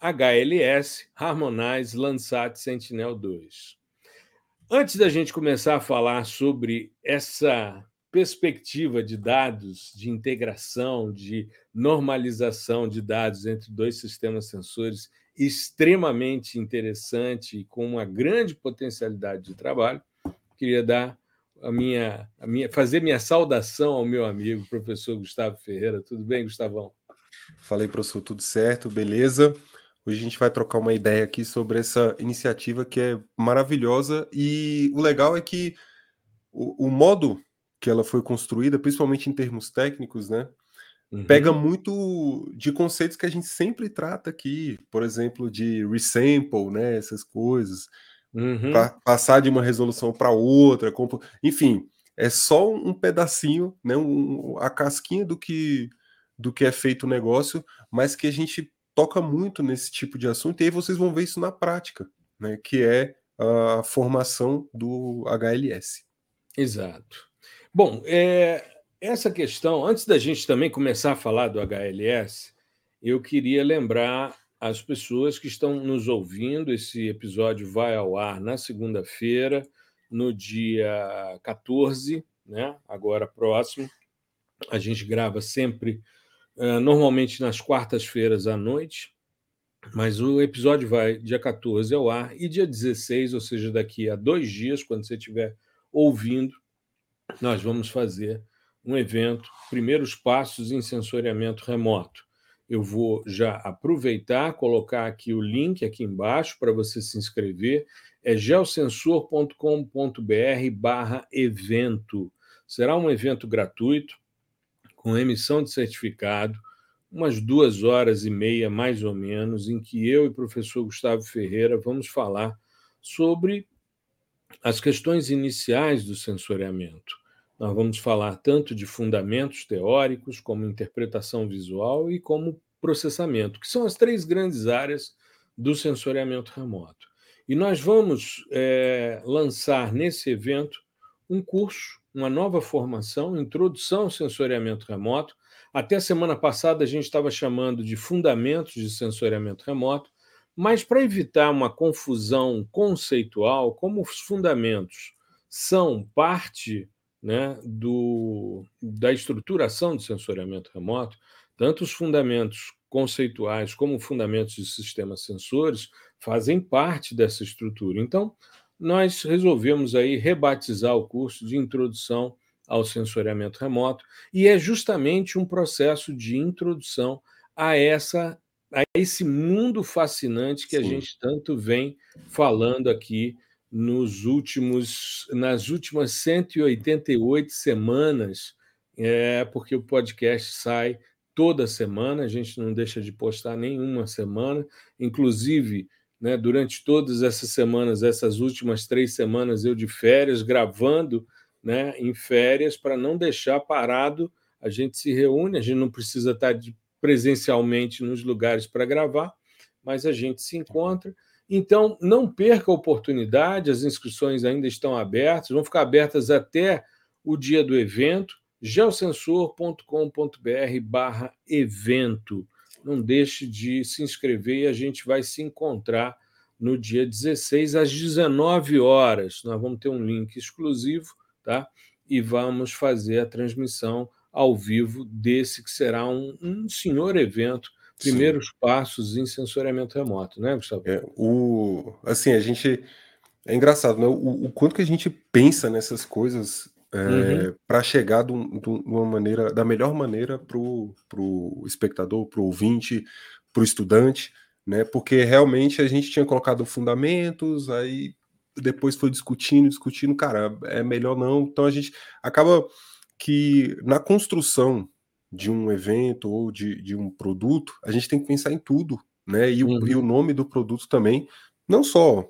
HLS Harmonize Landsat Sentinel-2. Antes da gente começar a falar sobre essa perspectiva de dados, de integração, de normalização de dados entre dois sistemas sensores extremamente interessante e com uma grande potencialidade de trabalho, queria dar a minha, a minha fazer minha saudação ao meu amigo professor Gustavo Ferreira. Tudo bem, Gustavão? Falei, professor, tudo certo, beleza? Hoje a gente vai trocar uma ideia aqui sobre essa iniciativa que é maravilhosa e o legal é que o, o modo que ela foi construída, principalmente em termos técnicos, né, uhum. pega muito de conceitos que a gente sempre trata aqui, por exemplo, de resample, né, essas coisas, uhum. passar de uma resolução para outra, enfim, é só um pedacinho, né, um, a casquinha do que do que é feito o negócio, mas que a gente toca muito nesse tipo de assunto, e aí vocês vão ver isso na prática, né, que é a formação do HLS. Exato. Bom, é, essa questão, antes da gente também começar a falar do HLS, eu queria lembrar as pessoas que estão nos ouvindo. Esse episódio vai ao ar na segunda-feira, no dia 14, né? agora próximo. A gente grava sempre ah, normalmente nas quartas-feiras à noite, mas o episódio vai dia 14 ao ar e dia 16, ou seja, daqui a dois dias, quando você estiver ouvindo, nós vamos fazer um evento, primeiros passos em sensoriamento remoto. Eu vou já aproveitar, colocar aqui o link aqui embaixo para você se inscrever, é geosensor.com.br barra evento. Será um evento gratuito, com emissão de certificado, umas duas horas e meia, mais ou menos, em que eu e o professor Gustavo Ferreira vamos falar sobre as questões iniciais do sensoriamento. Nós vamos falar tanto de fundamentos teóricos, como interpretação visual e como processamento, que são as três grandes áreas do sensoriamento remoto. E nós vamos é, lançar nesse evento um curso uma nova formação, introdução ao sensoriamento remoto. Até semana passada a gente estava chamando de fundamentos de sensoriamento remoto, mas para evitar uma confusão conceitual, como os fundamentos são parte né, do, da estruturação do sensoriamento remoto, tanto os fundamentos conceituais como fundamentos de sistemas sensores fazem parte dessa estrutura. Então, nós resolvemos aí rebatizar o curso de introdução ao sensoriamento remoto e é justamente um processo de introdução a essa a esse mundo fascinante que Sim. a gente tanto vem falando aqui nos últimos nas últimas 188 semanas, é, porque o podcast sai toda semana, a gente não deixa de postar nenhuma semana, inclusive né, durante todas essas semanas, essas últimas três semanas, eu de férias, gravando né, em férias, para não deixar parado. A gente se reúne, a gente não precisa estar de, presencialmente nos lugares para gravar, mas a gente se encontra. Então, não perca a oportunidade, as inscrições ainda estão abertas, vão ficar abertas até o dia do evento, geosensor.com.br barra evento não deixe de se inscrever e a gente vai se encontrar no dia 16 às 19 horas. Nós vamos ter um link exclusivo, tá? E vamos fazer a transmissão ao vivo desse que será um, um senhor evento, primeiros Sim. passos em sensoriamento remoto, né, Gustavo? É, o, assim, a gente é engraçado, né? O, o, quanto que a gente pensa nessas coisas é, uhum. para chegar de, um, de, uma maneira, da melhor maneira para o espectador, para o ouvinte, para o estudante, né? Porque realmente a gente tinha colocado fundamentos, aí depois foi discutindo, discutindo, cara, é melhor não. Então a gente acaba que na construção de um evento ou de, de um produto, a gente tem que pensar em tudo, né? E, uhum. o, e o nome do produto também, não só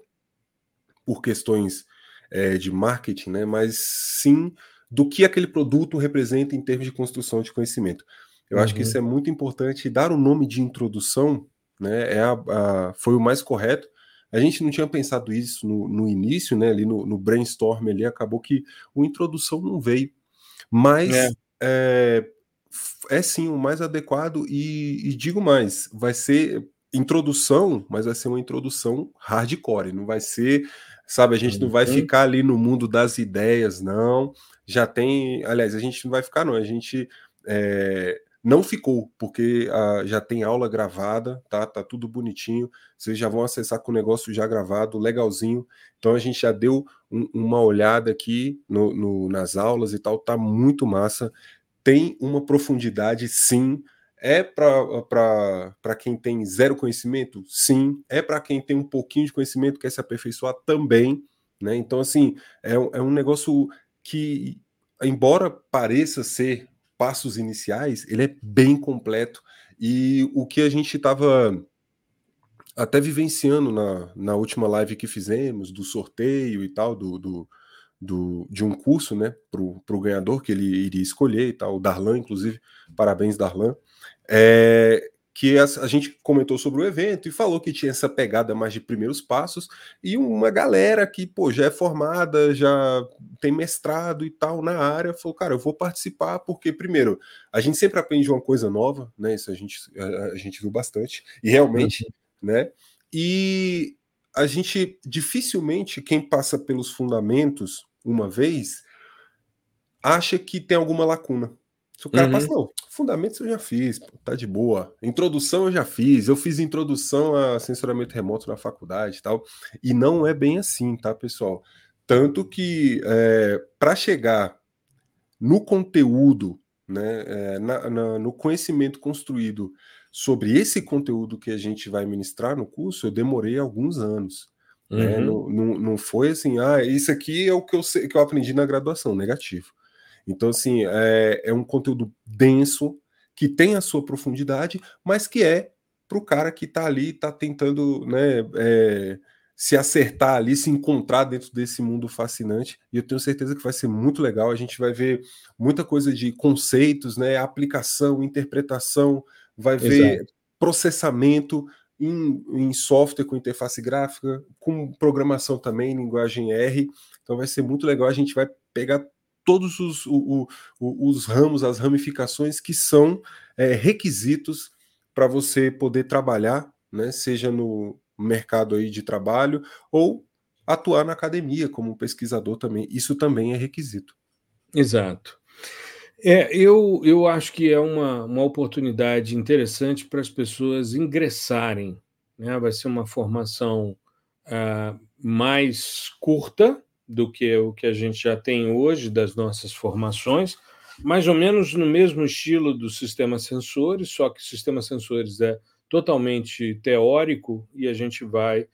por questões é, de marketing, né? Mas sim do que aquele produto representa em termos de construção de conhecimento. Eu uhum. acho que isso uhum. é muito importante. Dar o nome de introdução né, é a, a, foi o mais correto. A gente não tinha pensado isso no, no início, né? Ali no, no, brainstorm ali, acabou que o introdução não veio. Mas é. É, é sim o mais adequado, e, e digo mais, vai ser introdução, mas vai ser uma introdução hardcore, não vai ser, sabe, a gente não vai ficar ali no mundo das ideias, não. Já tem, aliás, a gente não vai ficar, não, a gente é, não ficou, porque a, já tem aula gravada, tá? Tá tudo bonitinho. Vocês já vão acessar com o negócio já gravado, legalzinho. Então a gente já deu um, uma olhada aqui no, no, nas aulas e tal, tá muito massa. Tem uma profundidade, sim. É para quem tem zero conhecimento? Sim. É para quem tem um pouquinho de conhecimento, quer se aperfeiçoar também. Né? Então, assim, é, é um negócio que, embora pareça ser passos iniciais, ele é bem completo. E o que a gente estava até vivenciando na, na última live que fizemos, do sorteio e tal, do, do, do de um curso, né, para o ganhador que ele iria escolher e tal, o Darlan, inclusive, parabéns, Darlan. É, que a, a, gente comentou sobre o evento e falou que tinha essa pegada mais de primeiros passos e uma galera que pô, já é formada, já tem mestrado e tal na área, falou, cara, eu vou participar porque, primeiro, a gente sempre aprende uma coisa nova, né? Isso a gente, a, a gente viu bastante, e realmente, uhum. né? E a gente dificilmente, quem passa pelos fundamentos uma vez, acha que tem alguma lacuna. Se o cara uhum. passa, não, fundamentos eu já fiz, pô, tá de boa. Introdução eu já fiz, eu fiz introdução a censuramento remoto na faculdade e tal. E não é bem assim, tá, pessoal? Tanto que é, para chegar no conteúdo, né, é, na, na, no conhecimento construído sobre esse conteúdo que a gente vai ministrar no curso, eu demorei alguns anos. Né? Uhum. Né? Não, não, não foi assim, ah, isso aqui é o que eu, sei, que eu aprendi na graduação, negativo. Então, assim, é, é um conteúdo denso, que tem a sua profundidade, mas que é para o cara que está ali, está tentando né, é, se acertar ali, se encontrar dentro desse mundo fascinante. E eu tenho certeza que vai ser muito legal. A gente vai ver muita coisa de conceitos, né, aplicação, interpretação, vai ver Exato. processamento em, em software com interface gráfica, com programação também, linguagem R. Então vai ser muito legal. A gente vai pegar todos os, o, o, os ramos, as ramificações que são é, requisitos para você poder trabalhar, né, seja no mercado aí de trabalho ou atuar na academia como pesquisador também. Isso também é requisito. Exato. É, eu, eu acho que é uma, uma oportunidade interessante para as pessoas ingressarem. Né? Vai ser uma formação uh, mais curta, do que o que a gente já tem hoje das nossas formações, mais ou menos no mesmo estilo do sistema sensores, só que o sistema sensores é totalmente teórico e a gente vai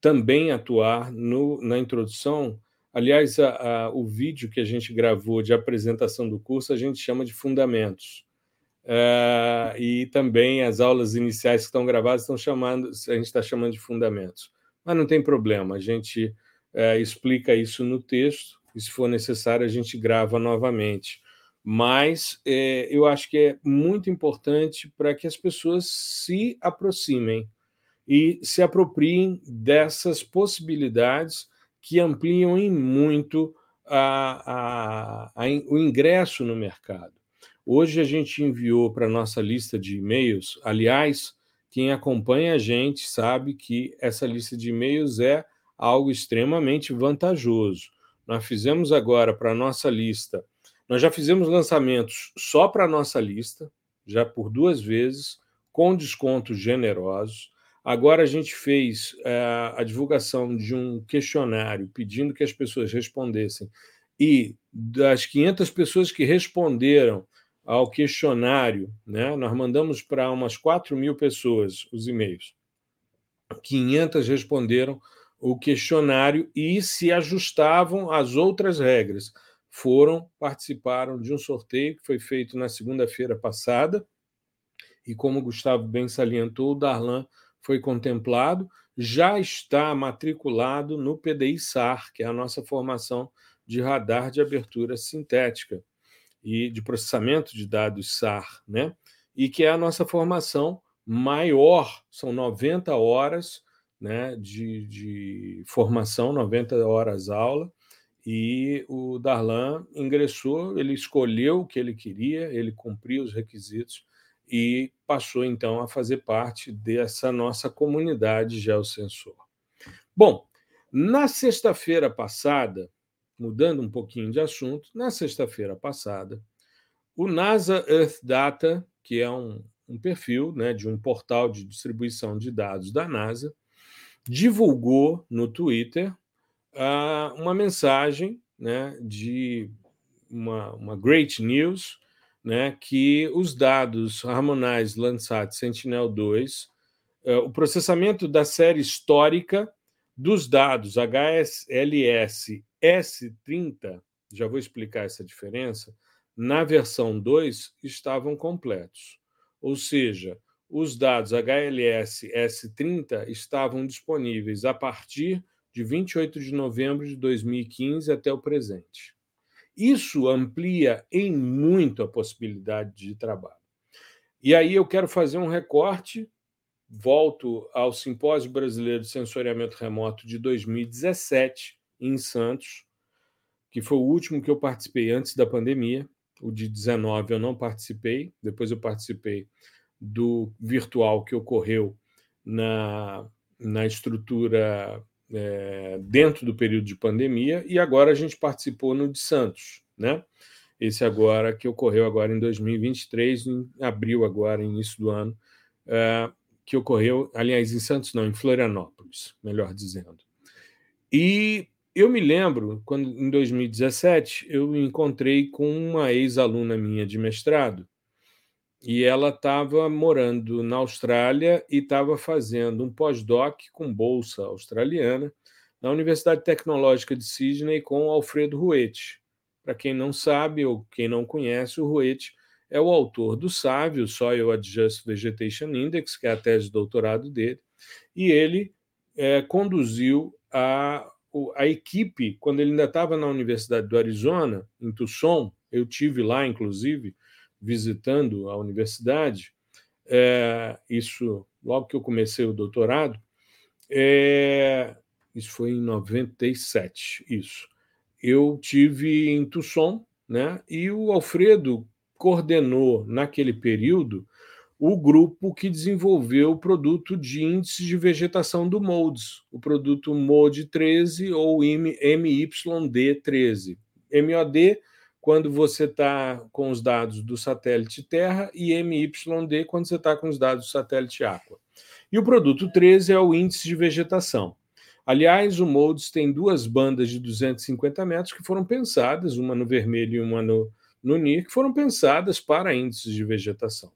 também atuar no, na introdução. Aliás, a, a, o vídeo que a gente gravou de apresentação do curso a gente chama de fundamentos. É, e também as aulas iniciais que estão gravadas estão chamando, a gente está chamando de fundamentos. Mas não tem problema, a gente é, explica isso no texto, e se for necessário, a gente grava novamente. Mas é, eu acho que é muito importante para que as pessoas se aproximem e se apropriem dessas possibilidades que ampliam em muito a, a, a, o ingresso no mercado. Hoje a gente enviou para a nossa lista de e-mails, aliás, quem acompanha a gente sabe que essa lista de e-mails é algo extremamente vantajoso. Nós fizemos agora para a nossa lista, nós já fizemos lançamentos só para a nossa lista, já por duas vezes, com descontos generosos. Agora a gente fez é, a divulgação de um questionário pedindo que as pessoas respondessem. E das 500 pessoas que responderam ao questionário, né, nós mandamos para umas 4 mil pessoas os e-mails. 500 responderam o questionário e se ajustavam às outras regras. Foram, participaram de um sorteio que foi feito na segunda-feira passada, e como o Gustavo bem salientou, o Darlan foi contemplado, já está matriculado no PDI-SAR, que é a nossa formação de radar de abertura sintética e de processamento de dados SAR, né? E que é a nossa formação maior, são 90 horas né, de, de formação, 90 horas aula, e o Darlan ingressou, ele escolheu o que ele queria, ele cumpriu os requisitos e passou então a fazer parte dessa nossa comunidade geosensor. Bom, na sexta-feira passada, mudando um pouquinho de assunto, na sexta-feira passada, o NASA Earth Data, que é um, um perfil né, de um portal de distribuição de dados da NASA, divulgou no Twitter uh, uma mensagem né, de uma, uma great news, né, que os dados Harmonize Landsat Sentinel-2, uh, o processamento da série histórica dos dados HSLS S30, já vou explicar essa diferença, na versão 2 estavam completos. Ou seja, os dados HLS S30 estavam disponíveis a partir de 28 de novembro de 2015 até o presente. Isso amplia em muito a possibilidade de trabalho. E aí eu quero fazer um recorte, volto ao Simpósio Brasileiro de Sensoriamento Remoto de 2017, em Santos, que foi o último que eu participei antes da pandemia. O de 19 eu não participei, depois eu participei do virtual que ocorreu na, na estrutura é, dentro do período de pandemia, e agora a gente participou no de Santos, né? Esse agora que ocorreu agora em 2023, em abril agora, início do ano, é, que ocorreu, aliás, em Santos não, em Florianópolis, melhor dizendo. E eu me lembro, quando em 2017, eu me encontrei com uma ex-aluna minha de mestrado, e ela estava morando na Austrália e estava fazendo um pós-doc com bolsa australiana na Universidade Tecnológica de Sydney com Alfredo Ruete. Para quem não sabe ou quem não conhece, o Ruete é o autor do SAVE, o Soil Adjust Vegetation Index, que é a tese de doutorado dele, e ele é, conduziu a, a equipe, quando ele ainda estava na Universidade do Arizona, em Tucson, eu tive lá, inclusive, visitando a universidade, é, isso logo que eu comecei o doutorado, é, isso foi em 97, isso. Eu tive em Tucson, né? E o Alfredo coordenou naquele período o grupo que desenvolveu o produto de índice de vegetação do MODES, o produto MOD 13 ou MYD 13. MOD quando você está com os dados do satélite Terra e MYD quando você está com os dados do satélite Aqua. E o produto 13 é o índice de vegetação. Aliás, o MODES tem duas bandas de 250 metros que foram pensadas, uma no vermelho e uma no, no NIR, que foram pensadas para índices de vegetação.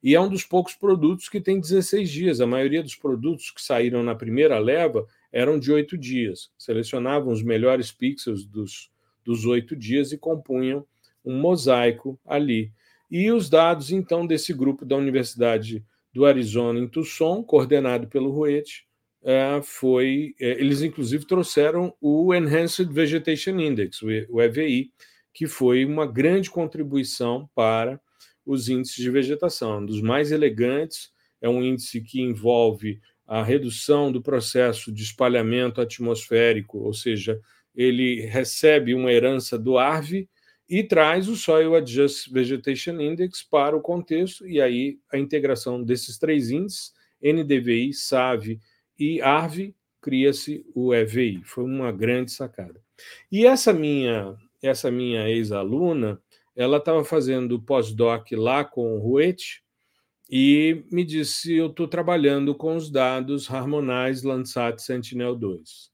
E é um dos poucos produtos que tem 16 dias. A maioria dos produtos que saíram na primeira leva eram de oito dias. Selecionavam os melhores pixels dos, dos oito dias e compunham um mosaico ali. E os dados, então, desse grupo da Universidade do Arizona, em Tucson, coordenado pelo Ruete, é, foi. É, eles, inclusive, trouxeram o Enhanced Vegetation Index, o EVI, que foi uma grande contribuição para os índices de vegetação. Um dos mais elegantes, é um índice que envolve a redução do processo de espalhamento atmosférico, ou seja, ele recebe uma herança do ARV e traz o Soil Adjust Vegetation Index para o contexto, e aí a integração desses três índices, NDVI, SAV e ARV, cria-se o EVI. Foi uma grande sacada. E essa minha essa minha ex-aluna, ela estava fazendo pós-doc lá com o Ruete e me disse: Eu estou trabalhando com os dados Harmonize Landsat Sentinel-2.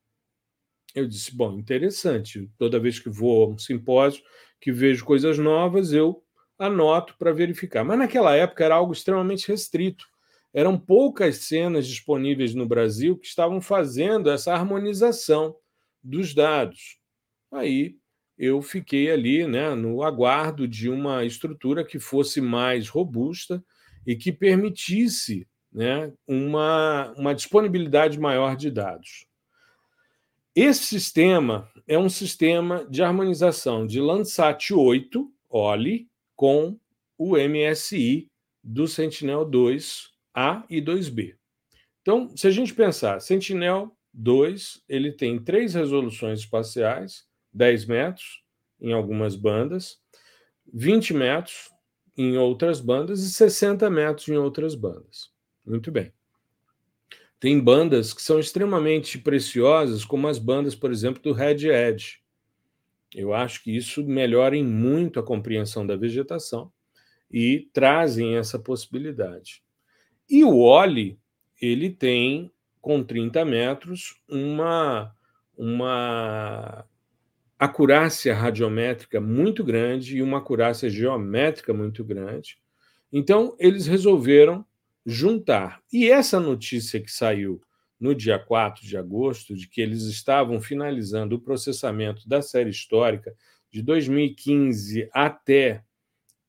Eu disse: bom, interessante. Toda vez que vou a um simpósio, que vejo coisas novas, eu anoto para verificar. Mas naquela época era algo extremamente restrito. Eram poucas cenas disponíveis no Brasil que estavam fazendo essa harmonização dos dados. Aí eu fiquei ali né, no aguardo de uma estrutura que fosse mais robusta e que permitisse né, uma, uma disponibilidade maior de dados. Esse sistema é um sistema de harmonização de Landsat 8, OLI, com o MSI do Sentinel-2 A e 2B. Então, se a gente pensar, Sentinel-2 ele tem três resoluções espaciais, 10 metros em algumas bandas, 20 metros em outras bandas e 60 metros em outras bandas. Muito bem. Tem bandas que são extremamente preciosas, como as bandas, por exemplo, do Red Edge. Eu acho que isso melhora em muito a compreensão da vegetação e trazem essa possibilidade. E o Oli, ele tem, com 30 metros, uma, uma acurácia radiométrica muito grande e uma acurácia geométrica muito grande. Então, eles resolveram juntar. E essa notícia que saiu no dia 4 de agosto, de que eles estavam finalizando o processamento da série histórica de 2015 até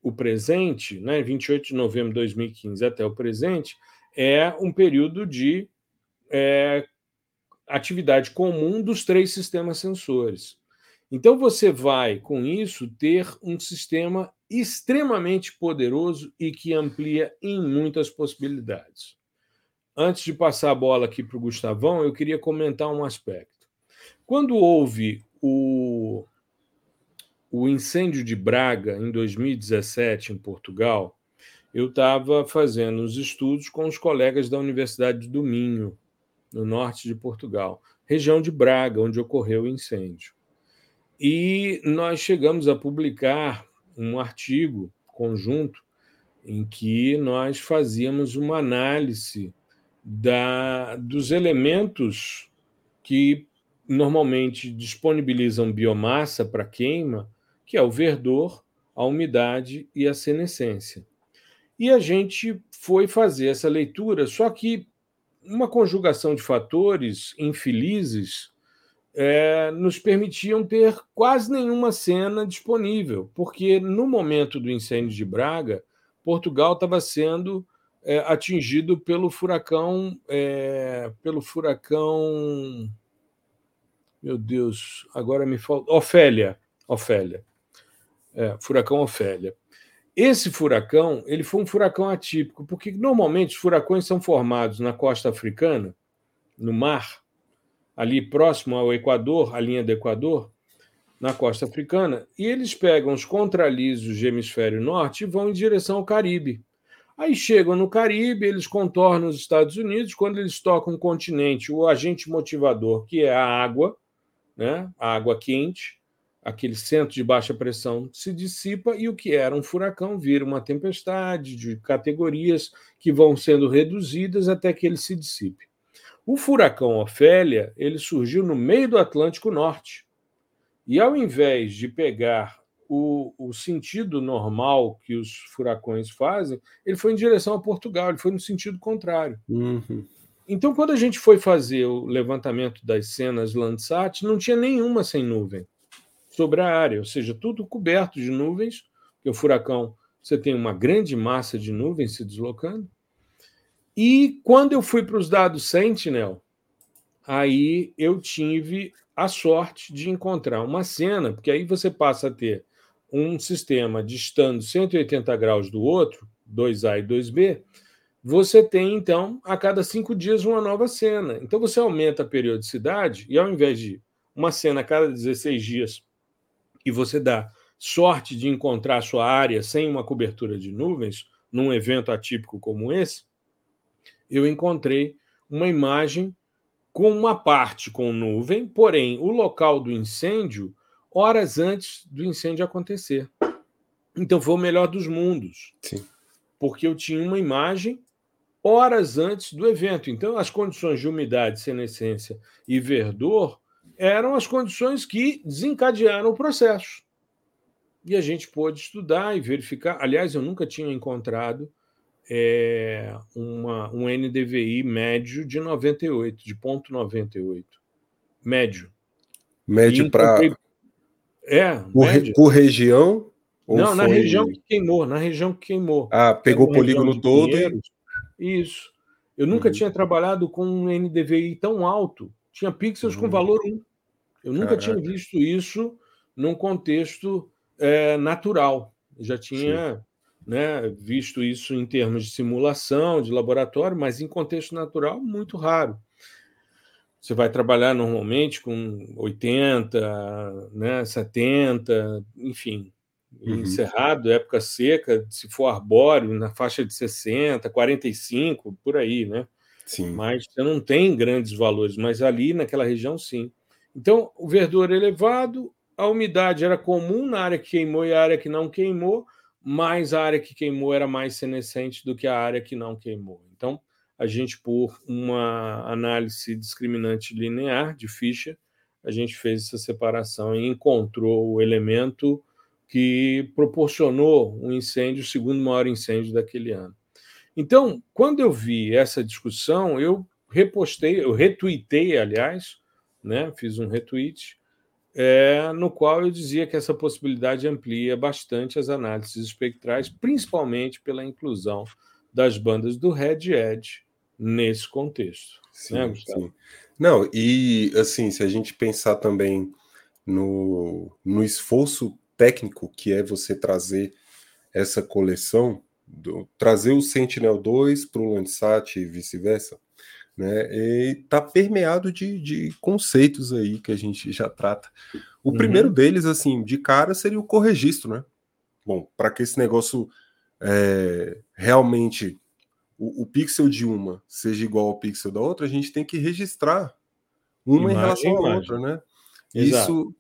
o presente, né, 28 de novembro de 2015 até o presente, é um período de é, atividade comum dos três sistemas sensores. Então, você vai, com isso, ter um sistema extremamente poderoso e que amplia em muitas possibilidades. Antes de passar a bola aqui para o Gustavão, eu queria comentar um aspecto. Quando houve o o incêndio de Braga, em 2017, em Portugal, eu estava fazendo os estudos com os colegas da Universidade do Minho, no norte de Portugal, região de Braga, onde ocorreu o incêndio. E nós chegamos a publicar um artigo conjunto em que nós fazíamos uma análise da, dos elementos que normalmente disponibilizam biomassa para queima que é o verdor, a umidade e a senescência. E a gente foi fazer essa leitura, só que uma conjugação de fatores infelizes é, nos permitiam ter quase nenhuma cena disponível, porque no momento do incêndio de Braga, Portugal estava sendo é, atingido pelo furacão, é, pelo furacão, meu Deus, agora me falta, Ofélia, Ofélia. É, furacão Ofélia. Esse furacão ele foi um furacão atípico, porque normalmente os furacões são formados na costa africana, no mar, ali próximo ao Equador, a linha do Equador, na costa africana, e eles pegam os contralisos de hemisfério norte e vão em direção ao Caribe. Aí chegam no Caribe, eles contornam os Estados Unidos, quando eles tocam o continente, o agente motivador, que é a água, né, a água quente, aquele centro de baixa pressão se dissipa e o que era um furacão vira uma tempestade de categorias que vão sendo reduzidas até que ele se dissipe. O furacão Ofélia ele surgiu no meio do Atlântico Norte e ao invés de pegar o, o sentido normal que os furacões fazem, ele foi em direção a Portugal, ele foi no sentido contrário. Uhum. Então, quando a gente foi fazer o levantamento das cenas Landsat, não tinha nenhuma sem nuvem sobre a área, ou seja, tudo coberto de nuvens, porque o furacão você tem uma grande massa de nuvens se deslocando. E quando eu fui para os dados Sentinel, aí eu tive a sorte de encontrar uma cena, porque aí você passa a ter um sistema distando 180 graus do outro, 2A e 2B, você tem, então, a cada cinco dias uma nova cena. Então, você aumenta a periodicidade e, ao invés de uma cena a cada 16 dias e você dá sorte de encontrar sua área sem uma cobertura de nuvens, num evento atípico como esse, eu encontrei uma imagem com uma parte com nuvem, porém o local do incêndio horas antes do incêndio acontecer. Então foi o melhor dos mundos. Sim. Porque eu tinha uma imagem horas antes do evento. Então as condições de umidade, senescência e verdor eram as condições que desencadearam o processo. E a gente pôde estudar e verificar. Aliás, eu nunca tinha encontrado é, uma, um NDVI médio de 98, de ponto 98. Médio. Médio para. É, por, médio. por região? Não, foi... na região que queimou, na região que queimou. Ah, pegou o polígono todo. Isso. Eu nunca uhum. tinha trabalhado com um NDVI tão alto. Tinha pixels uhum. com valor 1. Eu nunca Caraca. tinha visto isso num contexto é, natural. Eu já tinha né, visto isso em termos de simulação, de laboratório, mas em contexto natural, muito raro. Você vai trabalhar normalmente com 80, né, 70, enfim, uhum. encerrado, época seca, se for arbóreo, na faixa de 60, 45, por aí, né? Sim. Mas você não tem grandes valores, mas ali naquela região, sim. Então, o verdor elevado, a umidade era comum na área que queimou e a área que não queimou, mas a área que queimou era mais senescente do que a área que não queimou. Então, a gente, por uma análise discriminante linear de Fischer, a gente fez essa separação e encontrou o elemento que proporcionou um incêndio, o segundo maior incêndio daquele ano. Então, quando eu vi essa discussão, eu repostei, eu retuitei, aliás, né, fiz um retweet, é, no qual eu dizia que essa possibilidade amplia bastante as análises espectrais, principalmente pela inclusão das bandas do Red Edge nesse contexto. Sim, né, sim. Não, e assim, se a gente pensar também no, no esforço técnico que é você trazer essa coleção, do, trazer o Sentinel-2 para o Landsat e vice-versa, né? está permeado de, de, conceitos aí que a gente já trata. O uhum. primeiro deles, assim, de cara, seria o corregistro, né? Bom, para que esse negócio é, realmente o, o, pixel de uma seja igual ao pixel da outra, a gente tem que registrar uma imagem, em relação à outra, né? Exato. Isso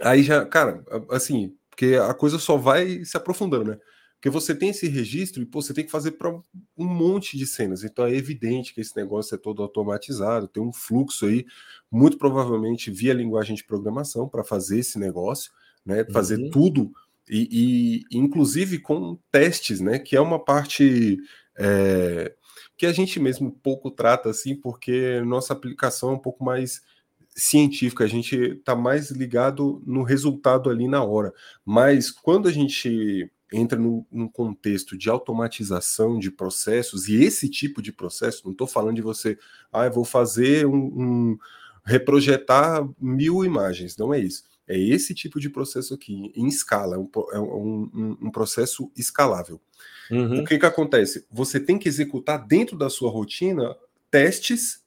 aí já, cara, assim, porque a coisa só vai se aprofundando, né? Porque você tem esse registro e pô, você tem que fazer para um monte de cenas. Então é evidente que esse negócio é todo automatizado, tem um fluxo aí, muito provavelmente via linguagem de programação para fazer esse negócio, né? Fazer uhum. tudo e, e, inclusive com testes, né? Que é uma parte é, que a gente mesmo pouco trata assim, porque nossa aplicação é um pouco mais científica, a gente está mais ligado no resultado ali na hora. Mas quando a gente entra num, num, contexto de automatização de processos, e esse tipo de processo, não estou falando de você, ah, eu vou fazer um, um, reprojetar mil imagens, não é isso. É esse tipo de processo aqui, em escala, é um, é um, um processo escalável. Uhum. O que, que acontece? Você tem que executar dentro da sua rotina testes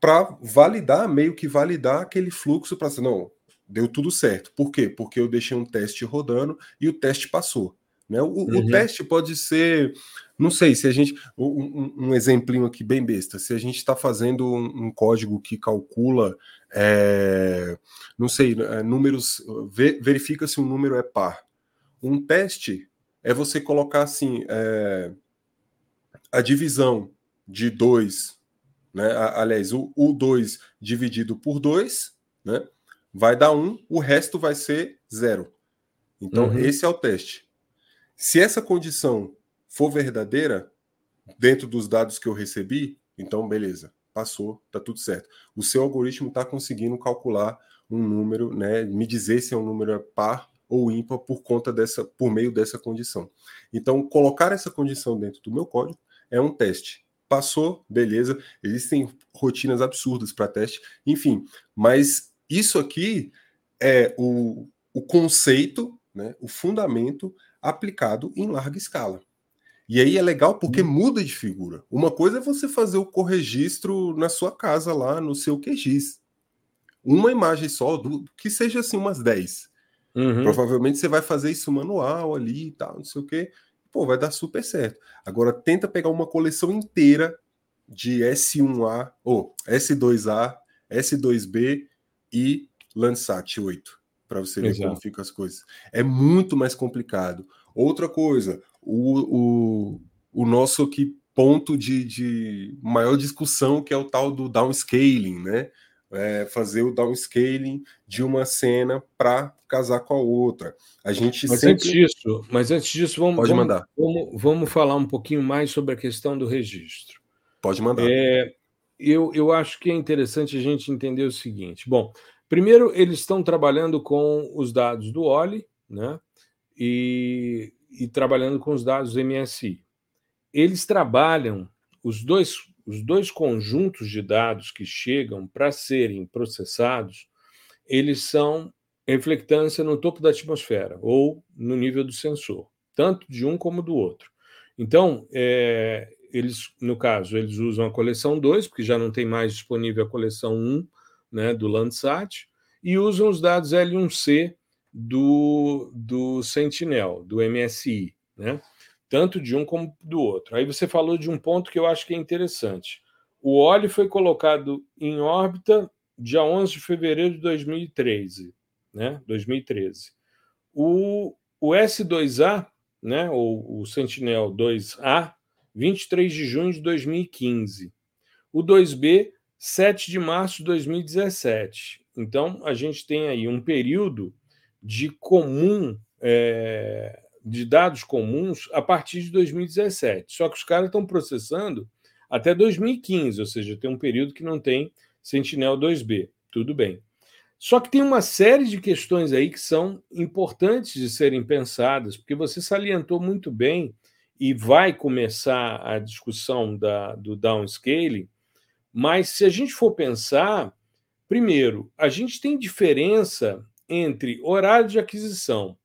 para validar, meio que validar aquele fluxo para não, deu tudo certo. Por quê? Porque eu deixei um teste rodando e o teste passou. Né? O, uhum. o teste pode ser, não sei, se a gente. Um, um exemplinho aqui bem besta. Se a gente está fazendo um, um, código que calcula, é, não sei, é, números, verifica se um número é par. Um teste é você colocar assim é, a divisão de 2, né? Aliás, o 2 dividido por 2, né? Vai dar um, o resto vai ser zero. Então, uhum. esse é o teste. Se essa condição for verdadeira, dentro dos dados que eu recebi, então beleza, passou, tá tudo certo. O seu algoritmo está conseguindo calcular um número, né, me dizer se é um número par ou ímpar por conta dessa, por meio dessa condição. Então, colocar essa condição dentro do meu código é um teste. Passou, beleza. Existem rotinas absurdas para teste, enfim, mas isso aqui é o, o conceito, né, o fundamento aplicado em larga escala. E aí é legal porque hum. muda de figura. Uma coisa é você fazer o corregistro na sua casa lá no seu QGIS. Uma imagem só, do, que seja assim umas 10. Uhum. Provavelmente você vai fazer isso manual ali e tal, não sei o quê. Pô, vai dar super certo. Agora tenta pegar uma coleção inteira de S1A, ou S2A, S2B e Landsat 8, para você ver Exato. como ficam as coisas. É muito mais complicado. Outra coisa, o, o, o nosso aqui ponto de, de maior discussão, que é o tal do downscaling, né? É fazer o downscaling de uma cena para casar com a outra. A gente mas sempre... antes disso, mas antes disso vamos, Pode vamos, mandar. Vamos, vamos falar um pouquinho mais sobre a questão do registro. Pode mandar. É, eu, eu acho que é interessante a gente entender o seguinte. Bom, primeiro, eles estão trabalhando com os dados do OLI, né? E, e trabalhando com os dados do MSI. Eles trabalham os dois, os dois conjuntos de dados que chegam para serem processados, eles são reflectância no topo da atmosfera ou no nível do sensor, tanto de um como do outro. Então, é, eles, no caso, eles usam a coleção 2, porque já não tem mais disponível a coleção 1 né, do Landsat, e usam os dados L1C do, do Sentinel, do MSI, né? tanto de um como do outro. Aí você falou de um ponto que eu acho que é interessante. O óleo foi colocado em órbita dia 11 de fevereiro de 2013, né? 2013. O, o S2A, né, ou o Sentinel 2A, 23 de junho de 2015. O 2B, 7 de março de 2017. Então, a gente tem aí um período de comum, é, de dados comuns a partir de 2017. Só que os caras estão processando até 2015, ou seja, tem um período que não tem Sentinel 2B. Tudo bem. Só que tem uma série de questões aí que são importantes de serem pensadas, porque você salientou muito bem e vai começar a discussão da, do downscaling, mas se a gente for pensar, primeiro, a gente tem diferença entre horário de aquisição.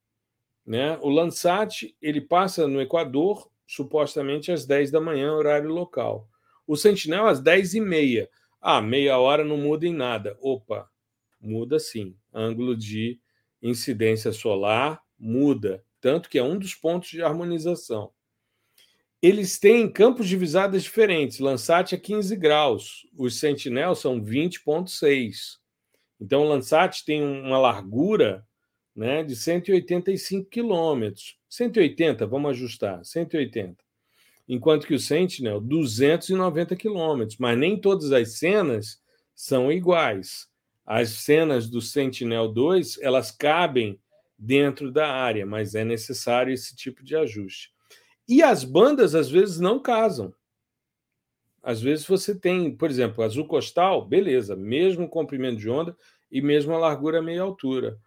Né? O Landsat ele passa no Equador supostamente às 10 da manhã, horário local. O Sentinel às 10 e meia. Ah, meia hora não muda em nada. Opa, muda sim. Ângulo de incidência solar muda, tanto que é um dos pontos de harmonização. Eles têm campos de visadas diferentes. Landsat é 15 graus, os Sentinel são 20,6. Então, o Landsat tem uma largura né, de 185 quilômetros. 180, vamos ajustar, 180. Enquanto que o Sentinel, 290 quilômetros. Mas nem todas as cenas são iguais as cenas do Sentinel 2 elas cabem dentro da área, mas é necessário esse tipo de ajuste. E as bandas às vezes não casam. Às vezes você tem, por exemplo, azul costal, beleza, mesmo comprimento de onda e mesmo a largura meia altura.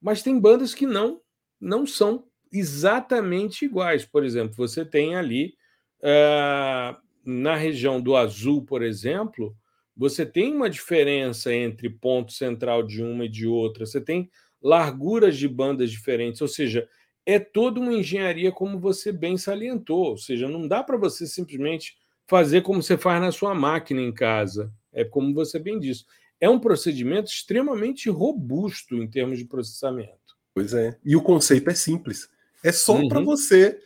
Mas tem bandas que não não são exatamente iguais. Por exemplo, você tem ali uh, na região do azul, por exemplo, você tem uma diferença entre ponto central de uma e de outra, você tem larguras de bandas diferentes, ou seja, é toda uma engenharia, como você bem salientou, ou seja, não dá para você simplesmente fazer como você faz na sua máquina em casa, é como você bem disse. É um procedimento extremamente robusto em termos de processamento. Pois é. E o conceito é simples. É só uhum. para você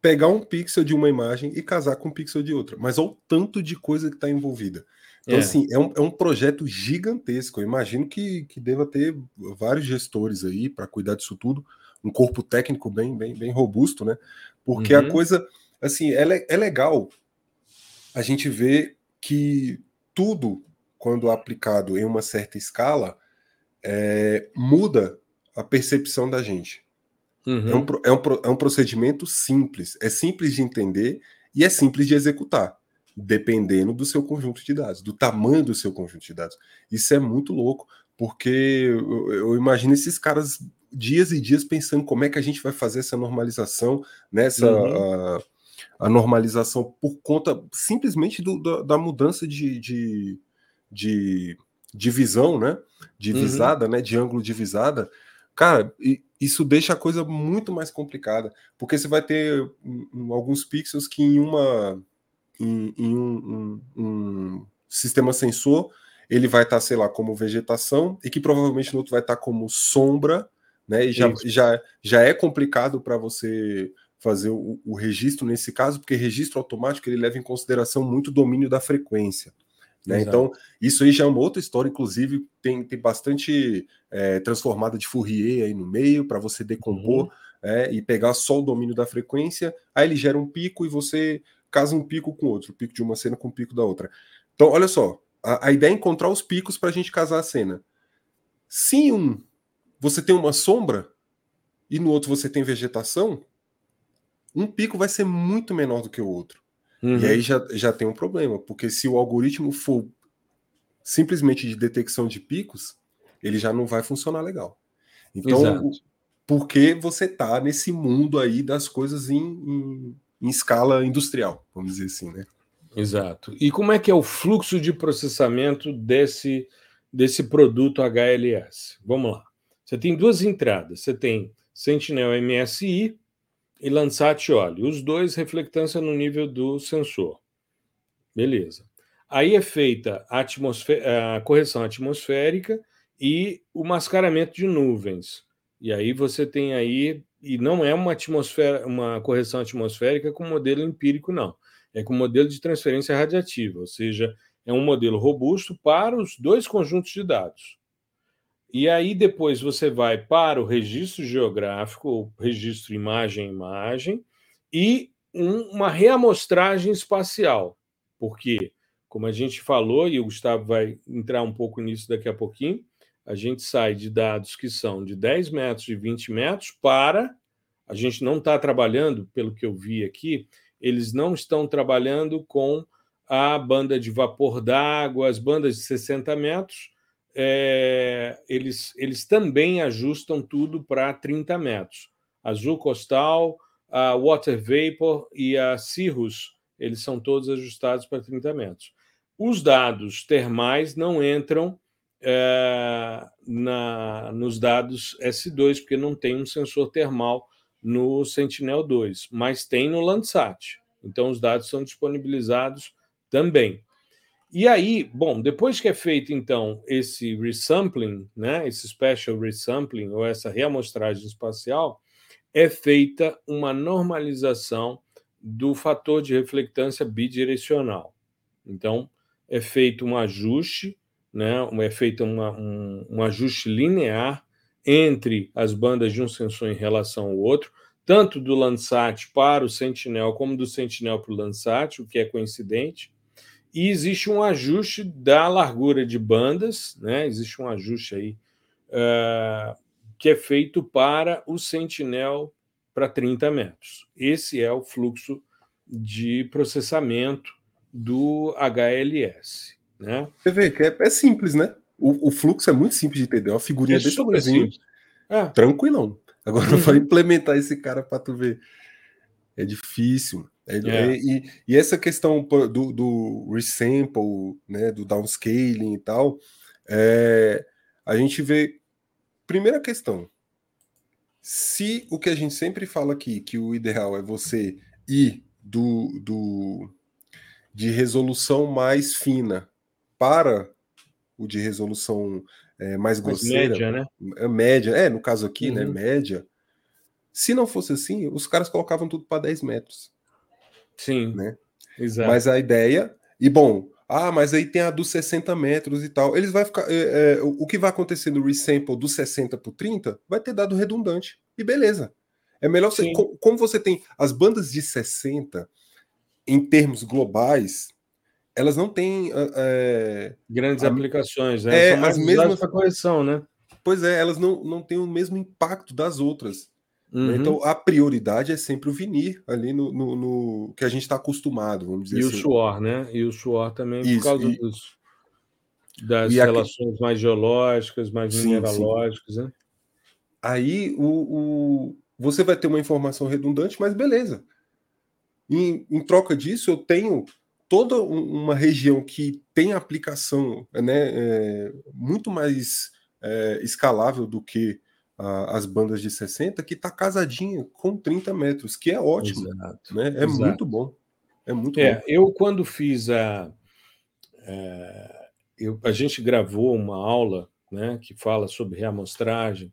pegar um pixel de uma imagem e casar com um pixel de outra. Mas olha o tanto de coisa que está envolvida. Então, é. assim, é um, é um projeto gigantesco. Eu imagino que, que deva ter vários gestores aí para cuidar disso tudo, um corpo técnico bem, bem, bem robusto, né? Porque uhum. a coisa, assim, é, é legal a gente ver que tudo, quando aplicado em uma certa escala, é, muda a percepção da gente. Uhum. É, um, é, um, é um procedimento simples, é simples de entender e é simples de executar dependendo do seu conjunto de dados, do tamanho do seu conjunto de dados. Isso é muito louco, porque eu, eu imagino esses caras dias e dias pensando como é que a gente vai fazer essa normalização, nessa né, uhum. a, a, normalização por conta simplesmente do, da, da, mudança de, de, de, de, visão, né? De uhum. visada, uhum. né? De ângulo de visada. Cara, isso deixa a coisa muito mais complicada, porque você vai ter alguns pixels que em uma em, em um, um, um, sistema sensor, ele vai estar, tá, sei lá, como vegetação, e que provavelmente no outro vai estar tá como sombra, né? E já, já, já é complicado para você fazer o, o, registro nesse caso, porque registro automático ele leva em consideração muito domínio da frequência. Né? Então, isso aí já é uma outra história, inclusive tem, tem bastante é, transformada de Fourier aí no meio para você decompor uhum. é, e pegar só o domínio da frequência, aí ele gera um pico e você casa um pico com outro, o pico de uma cena com o pico da outra. Então, olha só, a, a ideia é encontrar os picos para a gente casar a cena. Se um você tem uma sombra e no outro você tem vegetação, um pico vai ser muito menor do que o outro. Uhum. E aí já, já tem um problema, porque se o algoritmo for simplesmente de detecção de picos, ele já não vai funcionar legal. Então, Exato. porque você tá nesse mundo aí das coisas em, em em escala industrial, vamos dizer assim, né? Exato. E como é que é o fluxo de processamento desse, desse produto HLS? Vamos lá. Você tem duas entradas. Você tem Sentinel MSI e Landsat óleo. Os dois reflectância no nível do sensor. Beleza. Aí é feita a, a correção atmosférica e o mascaramento de nuvens. E aí você tem aí, e não é uma atmosfera, uma correção atmosférica com modelo empírico, não. É com modelo de transferência radiativa, ou seja, é um modelo robusto para os dois conjuntos de dados. E aí depois você vai para o registro geográfico, ou registro imagem-imagem, e um, uma reamostragem espacial. Porque, como a gente falou, e o Gustavo vai entrar um pouco nisso daqui a pouquinho, a gente sai de dados que são de 10 metros e 20 metros para. A gente não está trabalhando, pelo que eu vi aqui, eles não estão trabalhando com a banda de vapor d'água, as bandas de 60 metros, é, eles, eles também ajustam tudo para 30 metros. Azul Costal, a Water Vapor e a Cirrus, eles são todos ajustados para 30 metros. Os dados termais não entram é, na, nos dados S2, porque não tem um sensor termal no Sentinel-2, mas tem no Landsat. Então, os dados são disponibilizados também. E aí, bom, depois que é feito, então, esse resampling, né, esse special resampling, ou essa reamostragem espacial, é feita uma normalização do fator de reflectância bidirecional. Então, é feito um ajuste né, é feito uma, um, um ajuste linear entre as bandas de um sensor em relação ao outro, tanto do Landsat para o Sentinel, como do Sentinel para o Landsat, o que é coincidente. E existe um ajuste da largura de bandas, né? existe um ajuste aí uh, que é feito para o Sentinel para 30 metros. Esse é o fluxo de processamento do HLS. Né? Você vê que é, é simples, né? O, o, fluxo é muito simples de entender. Uma figurinha é desse tamanhozinho. É. Tranquilão. Agora uhum. vai implementar esse cara para tu ver. É difícil. É, é. E, e, essa questão do, do resample, né, do downscaling e tal, é, a gente vê. Primeira questão. Se o que a gente sempre fala aqui, que o ideal é você ir do, do de resolução mais fina para o de resolução é, mais grosseira, média, né? É, média, é, no caso aqui, né, uhum. né, média. Se não fosse assim, os caras colocavam tudo para 10 metros. Sim. Né? Exato. Mas a ideia, e bom, ah, mas aí tem a dos 60 metros e tal. Eles vai ficar. É, é, o que vai acontecer no resample do 60 para 30 vai ter dado redundante. E beleza. É melhor você. como você tem as bandas de 60 em termos globais, elas não têm é, grandes a, aplicações, né? É, as mesmas correção, né? Pois é, elas não, não têm o mesmo impacto das outras. Né? Uhum. Então a prioridade é sempre o vinir ali no, no, no que a gente está acostumado, vamos dizer e assim. E o suor, né? E o suor também Isso, por causa e... dos, das e relações mais geológicas, mais sim, mineralógicas, sim. né? Aí o, o, você vai ter uma informação redundante, mas beleza. Em, em troca disso, eu tenho toda uma região que tem aplicação né, é, muito mais é, escalável do que a, as bandas de 60, que está casadinha com 30 metros, que é ótimo. Exato, né? É exato. muito bom. É muito é, bom. Eu, quando fiz a. É, eu, a gente gravou uma aula né, que fala sobre reamostragem,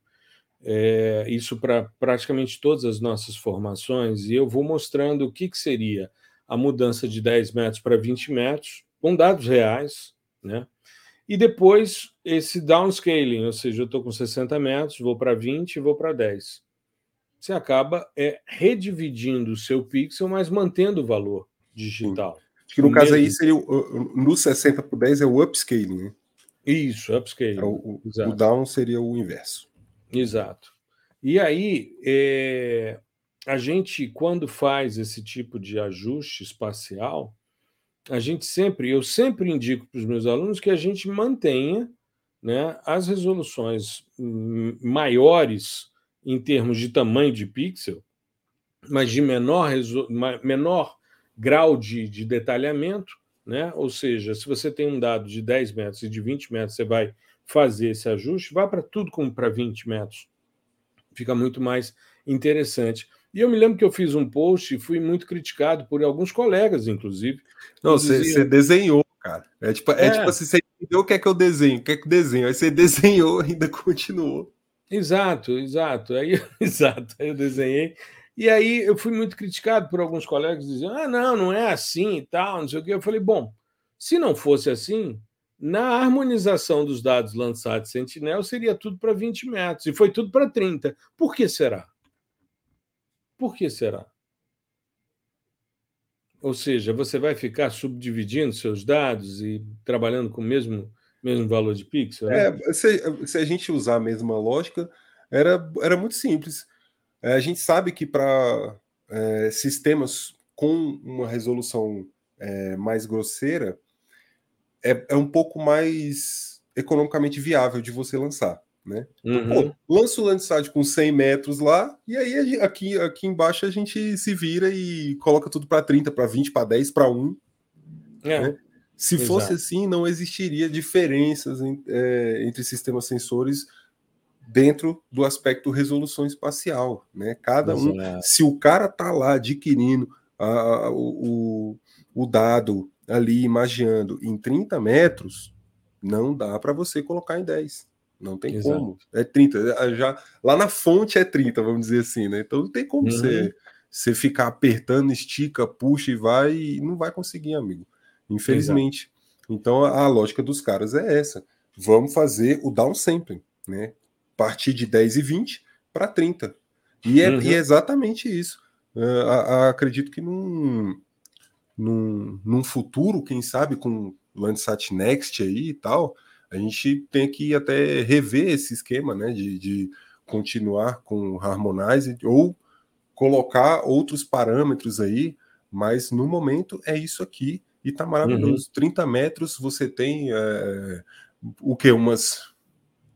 é, isso para praticamente todas as nossas formações, e eu vou mostrando o que, que seria a mudança de 10 metros para 20 metros, com dados reais, né? E depois esse downscaling, ou seja, eu estou com 60 metros, vou para 20 e vou para 10. Você acaba é, redividindo o seu pixel, mas mantendo o valor digital. Acho que no caso mesmo... aí seria o, no 60 por 10 é o upscaling, né? Isso, upscaling. É o, o, down seria o inverso. Exato. E aí, é, a gente, quando faz esse tipo de ajuste espacial, a gente sempre, eu sempre indico para os meus alunos que a gente mantenha né, as resoluções maiores em termos de tamanho de pixel, mas de menor, menor grau de, de detalhamento, né? Ou seja, se você tem um dado de 10 metros e de 20 metros, você vai fazer esse ajuste, vá para tudo como para 20 metros. Fica muito mais interessante. E eu me lembro que eu fiz um post e fui muito criticado por alguns colegas, inclusive. Não, você, diziam... desenhou, cara. É tipo, é. é tipo assim, você entendeu o que é que eu desenho, o que é que eu desenho. Aí você desenhou ainda continuou. Exato, exato. Aí, exato. Aí eu desenhei. E aí eu fui muito criticado por alguns colegas dizendo: ah, não, não é assim e tal, não sei o quê. Eu falei, bom, se não fosse assim, na harmonização dos dados Landsat Sentinel seria tudo para 20 metros, e foi tudo para 30. Por que será? Por que será? Ou seja, você vai ficar subdividindo seus dados e trabalhando com o mesmo, mesmo valor de pixel? Né? É, se, se, a gente usar a mesma lógica, era, era muito simples. É, a gente sabe que para é, sistemas com uma resolução é, mais grosseira, é, é um pouco mais economicamente viável de você lançar. Né? Então, uhum. Pô, lança o Landsat com 100 metros lá, e aí aqui, aqui embaixo a gente se vira e coloca tudo para 30, para 20, para 10, para 1. É. Né? Se Exato. fosse assim, não existiria diferenças em, é, entre sistemas sensores dentro do aspecto resolução espacial. Né? Cada um, se o cara tá lá adquirindo a, a, o, o dado ali, imaginando em 30 metros, não dá para você colocar em 10. Não tem Exato. como. É 30. É, já, lá na fonte é 30, vamos dizer assim, né? Então não tem como uhum. você, você ficar apertando, estica, puxa e vai, e não vai conseguir, amigo. Infelizmente. Exato. Então a, a, lógica dos caras é essa. Vamos fazer o downsampling, né? Partir de 10 e 20 para 30. E é, uhum. e é, exatamente isso. Uh, a, a, acredito que num, num, num futuro, quem sabe, com Landsat Next aí e tal, a gente tem que até rever esse esquema, né, de, de continuar com o Harmonize ou colocar outros parâmetros aí, mas no momento é isso aqui e tá maravilhoso. Uhum. 30 metros você tem é, o que? Umas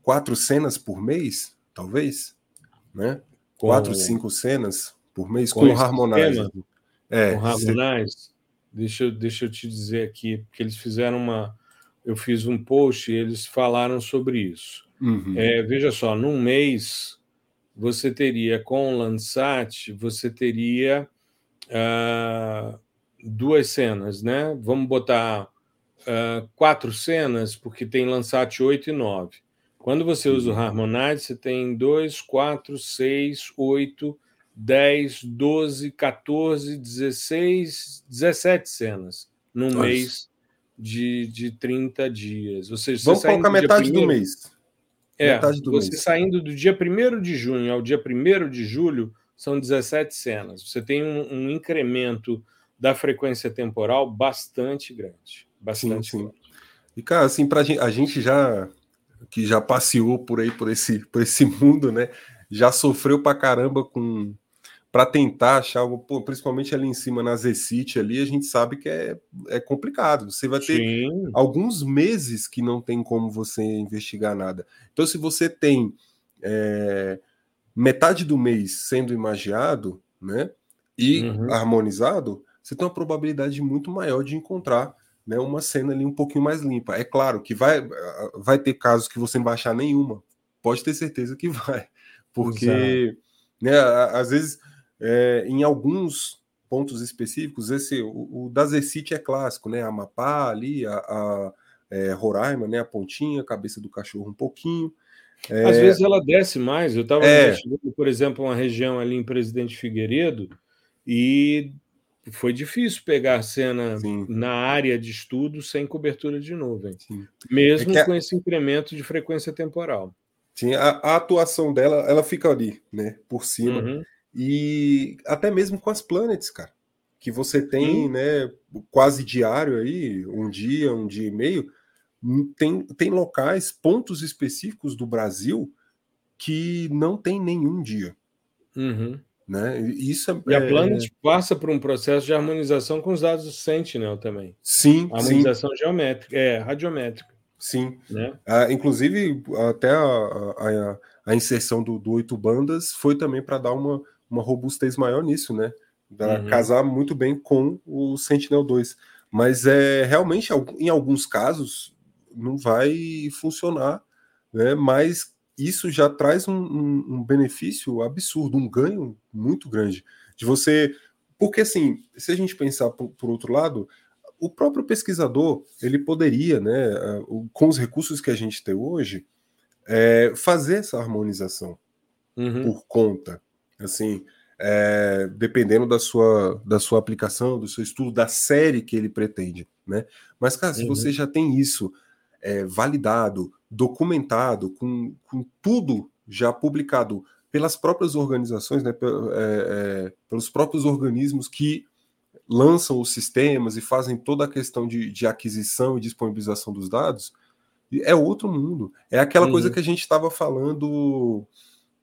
quatro cenas por mês, talvez, né? Com... Quatro, cinco cenas por mês com, com o Harmonize. É, com Harmonize. Deixa, eu, deixa eu te dizer aqui, porque eles fizeram uma. Eu fiz um post e eles falaram sobre isso. Uhum. É, veja só, num mês você teria com o Landsat, você teria uh, duas cenas, né? Vamos botar uh, quatro cenas, porque tem Landsat 8 e 9. Quando você usa o. Harmonize, você tem 2, 4, 6, 8, 10, 12, 14, 16, 17 cenas num Nossa. mês de, de 30 dias. Ou seja, Vamos colocar metade primeiro, do mês. É, metade do você mês. saindo do dia 1 de junho ao dia 1 de julho, são 17 cenas. Você tem um, um incremento da frequência temporal bastante grande. Bastante sim, sim. grande. E, cara, assim, pra gente, a gente já que já passeou por aí, por esse, por esse mundo, né? Já sofreu pra caramba com para tentar achar algo, pô, principalmente ali em cima na Z-City ali, a gente sabe que é, é complicado. Você vai ter Sim. alguns meses que não tem como você investigar nada. Então, se você tem é, metade do mês sendo imagiado, né, e uhum. harmonizado, você tem uma probabilidade muito maior de encontrar né, uma cena ali um pouquinho mais limpa. É claro que vai, vai ter casos que você não vai achar nenhuma. Pode ter certeza que vai. Porque, né, às vezes é, em alguns pontos específicos, esse o, o da Zecite é clássico, né? Amapá ali, a, a é, Roraima, né? A pontinha, a cabeça do cachorro um pouquinho. É... Às vezes ela desce mais. Eu estava é... investigando, por exemplo, uma região ali em Presidente Figueiredo e foi difícil pegar cena Sim. na área de estudo sem cobertura de nuvem, Sim. mesmo é com esse incremento de frequência temporal. Sim, a, a, atuação dela, ela fica ali, né, por cima. Uhum. E até mesmo com as planets, cara, que você tem, né, quase diário aí, um dia, um dia e meio, hum, tem, tem locais, pontos específicos do Brasil que não tem nenhum dia. Uhum. Né? Isso é, e a Planet é... passa por um processo de harmonização com os dados do Sentinel também. Sim. harmonização sim. geométrica, é, radiométrica. Sim. Né? Ah, inclusive, até a, a, a inserção do, do oito bandas foi também para dar uma, uma robustez maior nisso, né? Uhum. casar muito bem com o Sentinel 2. Mas é realmente, em alguns casos, não vai funcionar, né? Mas isso já traz um, um, um benefício absurdo, um ganho muito grande de você. Porque, assim, se a gente pensar por, por outro lado, o próprio pesquisador ele poderia, né, com os recursos que a gente tem hoje, é, fazer essa harmonização uhum. por conta, assim, é, dependendo da sua, da sua aplicação, do seu estudo, da série que ele pretende, né? Mas, cara, se uhum. você já tem isso é, validado, documentado, com, com tudo já publicado pelas próprias organizações, né, é, é, pelos próprios organismos que lançam os sistemas e fazem toda a questão de, de aquisição e disponibilização dos dados, é outro mundo. É aquela uhum. coisa que a gente estava falando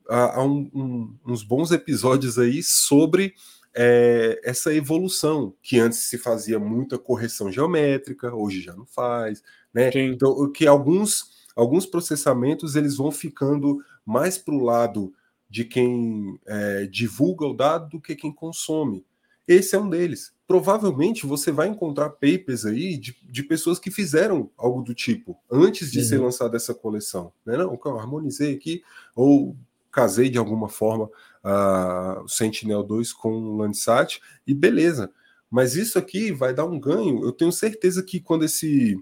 há, há um, um, uns bons episódios aí sobre é, essa evolução, que antes se fazia muita correção geométrica, hoje já não faz, né? Então, que alguns, alguns processamentos eles vão ficando mais para o lado de quem é, divulga o dado do que quem consome. Esse é um deles. Provavelmente você vai encontrar papers aí de, de pessoas que fizeram algo do tipo antes de uhum. ser lançada essa coleção. Né? Não, eu harmonizei aqui, ou casei de alguma forma uh, o Sentinel-2 com o Landsat, e beleza. Mas isso aqui vai dar um ganho. Eu tenho certeza que quando esse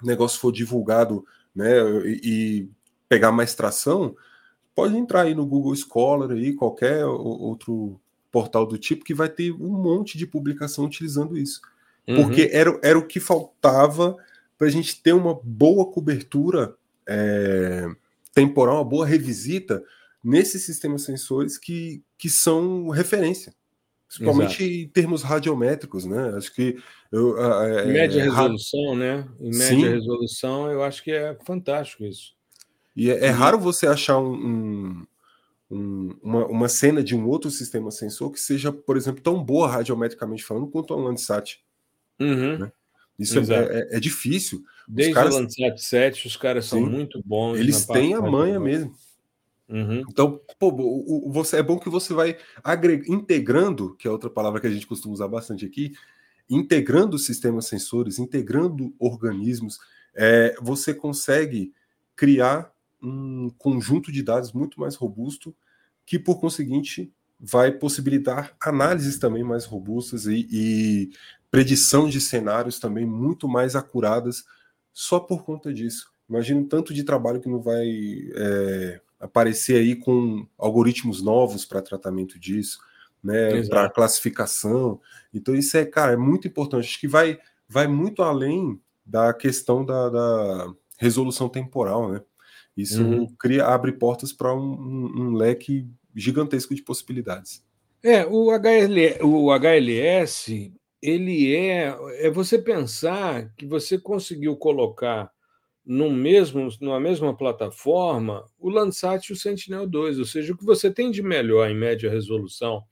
negócio for divulgado né, e, e pegar mais tração, pode entrar aí no Google Scholar, aí, qualquer outro portal do tipo, que vai ter um monte de publicação utilizando isso. Uhum. Porque era, era o que faltava para a gente ter uma boa cobertura é, temporal, uma boa revisita nesses sistemas sensores que, que são referência. Principalmente Exato. em termos radiométricos, né? Acho que. Eu, é, média resolução, né? Em média Sim. resolução, eu acho que é fantástico isso. E é, é raro você achar um, um, um, uma, uma cena de um outro sistema sensor que seja, por exemplo, tão boa radiometricamente falando quanto o Landsat. Uhum. Né? Isso é, é, é, difícil. Desde caras... o Landsat 7, os caras são Sim. muito bons. Eles têm a manha mesmo. Uhum. Então, pô, o, o, você, é bom que você vai agre... integrando, que é outra palavra que a gente costuma usar bastante aqui, integrando sistemas sensores, integrando organismos, é, você consegue criar um conjunto de dados muito mais robusto, que por conseguinte vai possibilitar análises também mais robustas e, e predição de cenários também muito mais acuradas só por conta disso. Imagina o tanto de trabalho que não vai é, aparecer aí com algoritmos novos para tratamento disso, né, para classificação. Então isso é, cara, é muito importante. Acho que vai, vai muito além da questão da, da resolução temporal, né? Isso uhum. cria, abre portas para um, um, um, leque gigantesco de possibilidades. É, o, HL, o HLS, ele é, é você pensar que você conseguiu colocar no mesmo, numa mesma plataforma o Landsat e o Sentinel-2, ou seja, o que você tem de melhor em média resolução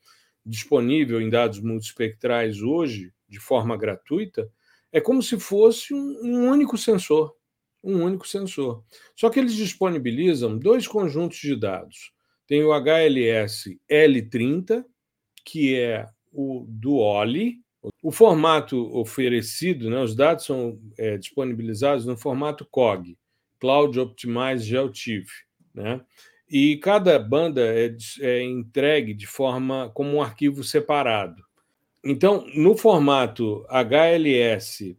disponível em dados multispectrais hoje, de forma gratuita, é como se fosse um, um único sensor um único sensor. Só que eles disponibilizam dois conjuntos de dados. Tem o HLS L30, que é o do OLI. O formato oferecido, né, os dados são é, disponibilizados no formato COG, Cloud Optimized GeoTIFF. Né? E cada banda é, é entregue de forma como um arquivo separado. Então, no formato HLS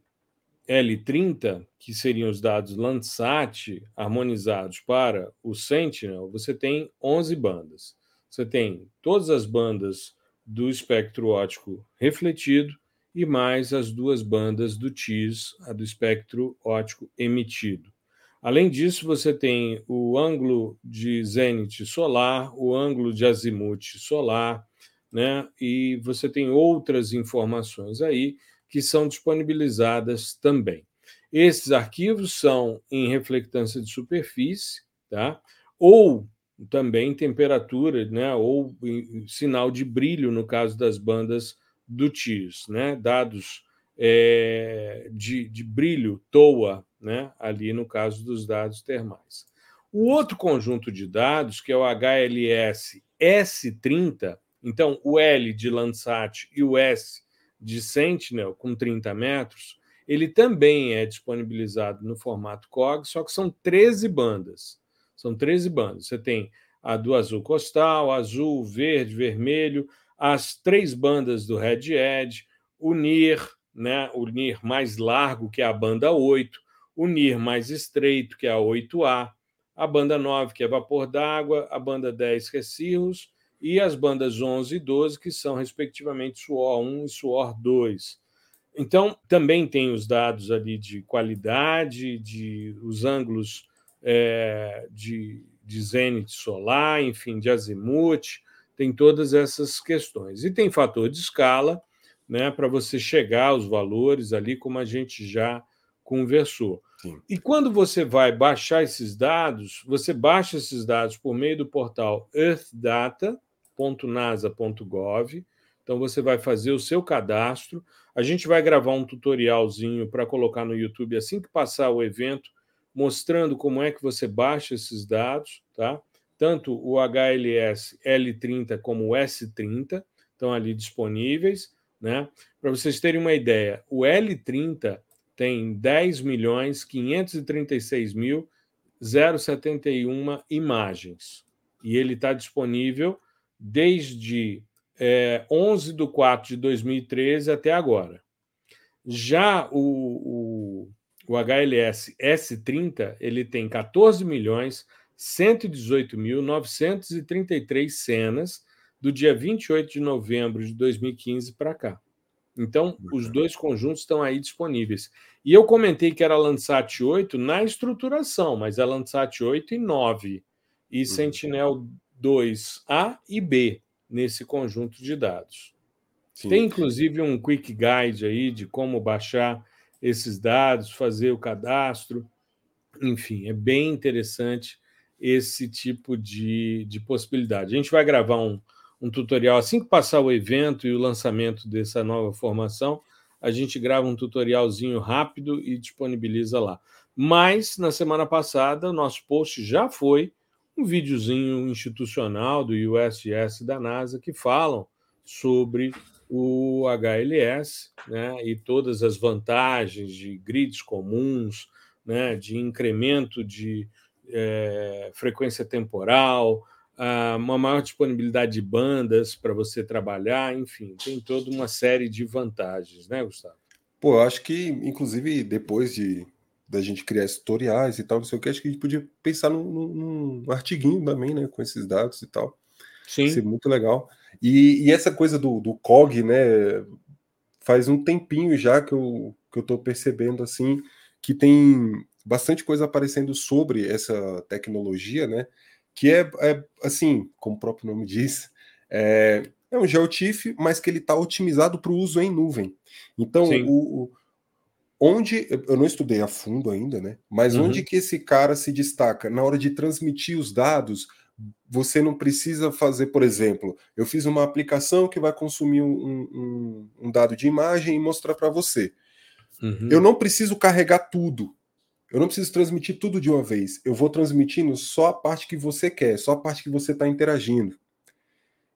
L30, que seriam os dados Landsat harmonizados para o Sentinel, você tem 11 bandas. Você tem todas as bandas do espectro óptico refletido e mais as duas bandas do TIS, a do espectro óptico emitido. Além disso, você tem o ângulo de zênite solar, o ângulo de azimuth solar, né? E você tem outras informações aí que são disponibilizadas também. Esses arquivos são em reflectância de superfície, tá? ou também temperatura, né? ou sinal de brilho, no caso das bandas do TIRS, né? dados é, de, de brilho, TOA, né? ali no caso dos dados termais. O outro conjunto de dados, que é o HLS S30, então o L de Landsat e o S de Sentinel com 30 metros, ele também é disponibilizado no formato COG, só que são 13 bandas. São 13 bandas. Você tem a do azul costal, azul, verde, vermelho, as três bandas do Red Edge, o NIR, né, o NIR mais largo, que é a banda 8, o NIR mais estreito, que é a 8A, a banda 9, que é vapor d'água, a banda 10, que é cirros, e as bandas 11 e 12, que são, respectivamente, suor 1 e suor 2. Então, também tem os dados ali de qualidade, de os ângulos é, de, de zênite solar, enfim, de azimuth, tem todas essas questões. E tem fator de escala, né, para você chegar aos valores ali, como a gente já conversou. Sim. E quando você vai baixar esses dados, você baixa esses dados por meio do portal earthdata.nasa.gov. Então você vai fazer o seu cadastro. A gente vai gravar um tutorialzinho para colocar no YouTube assim que passar o evento, mostrando como é que você baixa esses dados, tá? tanto o HLS L30 como o S30 estão ali disponíveis. Né? Para vocês terem uma ideia, o L30 tem 10 milhões 536 mil 071 imagens e ele está disponível desde é, 11 de 4 de 2013 até agora. Já o, o, o HLS S30 ele tem 14 milhões 118.933 cenas do dia 28 de novembro de 2015 para cá. Então, os dois conjuntos estão aí disponíveis. E eu comentei que era Landsat 8 na estruturação, mas é Landsat 8 e 9 e uhum. Sentinel 2A e B nesse conjunto de dados. Sim. Tem inclusive um quick guide aí de como baixar esses dados, fazer o cadastro. Enfim, é bem interessante esse tipo de, de possibilidade. A gente vai gravar um, um tutorial assim que passar o evento e o lançamento dessa nova formação. A gente grava um tutorialzinho rápido e disponibiliza lá. Mas na semana passada, nosso post já foi um videozinho institucional do USGS da NASA que falam sobre o HLS né, e todas as vantagens de grids comuns, né, de incremento de é, frequência temporal, uma maior disponibilidade de bandas para você trabalhar, enfim, tem toda uma série de vantagens, né, Gustavo? Pô, eu acho que, inclusive, depois de da gente criar tutoriais e tal, não sei o que, acho que a gente podia pensar num, num, num artiguinho também, né, com esses dados e tal. Sim. Isso muito legal. E, e, essa coisa do, do COG, né, faz um tempinho já que eu, que eu tô percebendo, assim, que tem bastante coisa aparecendo sobre essa tecnologia, né? Que é, é assim, como o próprio nome diz, é, é um GeoTIFF, mas que ele está otimizado para o uso em nuvem. Então, o, o, onde eu não estudei a fundo ainda, né? Mas uhum. onde que esse cara se destaca na hora de transmitir os dados? Você não precisa fazer, por exemplo, eu fiz uma aplicação que vai consumir um, um, um dado de imagem e mostrar para você. Uhum. Eu não preciso carregar tudo. Eu não preciso transmitir tudo de uma vez. Eu vou transmitindo só a parte que você quer, só a parte que você está interagindo.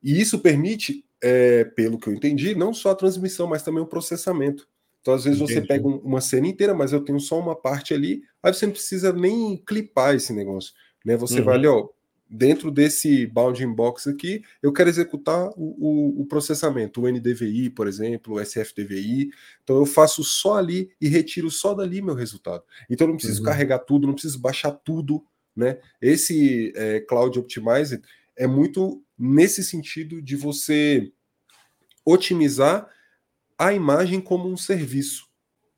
E isso permite, é, pelo que eu entendi, não só a transmissão, mas também o processamento. Então, às vezes, Entendi. você pega uma cena inteira, mas eu tenho só uma parte ali, aí você não precisa nem clipar esse negócio. Né? Você uhum. vai ali, ó, dentro desse bounding box aqui, eu quero executar o, o, o, processamento, o NDVI, por exemplo, o SFDVI. Então eu faço só ali e retiro só dali meu resultado. Então eu não preciso uhum. carregar tudo, não preciso baixar tudo. Né? Esse é, Cloud Optimizer é muito nesse sentido de você otimizar a imagem como um serviço.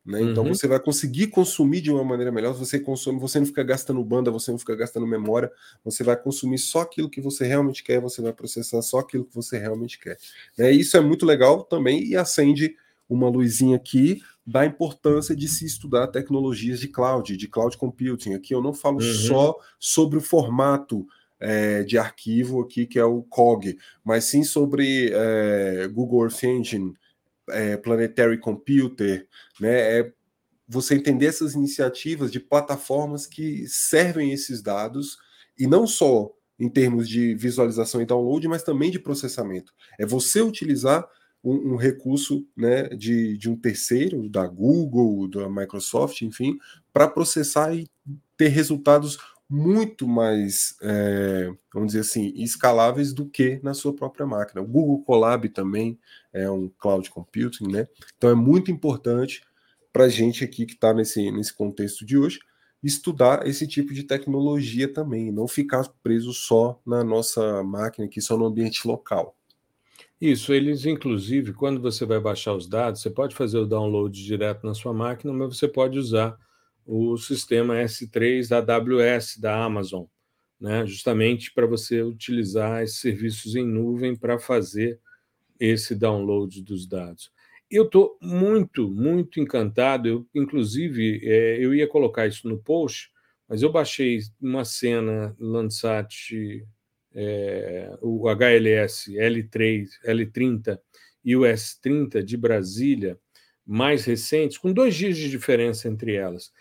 Né? Então uhum. você vai conseguir consumir de uma maneira melhor. Você consome, você não fica gastando banda, você não fica gastando memória. Você vai consumir só aquilo que você realmente quer. Você vai processar só aquilo que você realmente quer. Né? Isso é muito legal também e acende uma luzinha aqui da importância de se estudar tecnologias de cloud, de cloud computing. Aqui eu não falo uhum. só sobre o formato é, de arquivo aqui que é o COG, mas sim sobre é, Google Earth Engine é, Planetary Computer, né? É você entender essas iniciativas de plataformas que servem esses dados e não só em termos de visualização e download, mas também de processamento. É você utilizar um, um recurso né, de, de um terceiro, da Google, da Microsoft, enfim, para processar e ter resultados muito mais, é, vamos dizer assim, escaláveis do que na sua própria máquina. O Google Colab também é um cloud computing, né? Então é muito importante para a gente aqui que está nesse, nesse contexto de hoje estudar esse tipo de tecnologia também, não ficar preso só na nossa máquina aqui, só no ambiente local. Isso, eles inclusive, quando você vai baixar os dados, você pode fazer o download direto na sua máquina, mas você pode usar o sistema S3 da AWS, da Amazon, né? justamente para você utilizar esses serviços em nuvem para fazer esse download dos dados. Eu estou muito, muito encantado. Eu, inclusive, é, eu ia colocar isso no post, mas eu baixei uma cena Landsat, é, o HLS L3, L30 e o S30 de Brasília, mais recentes, com dois dias de diferença entre elas.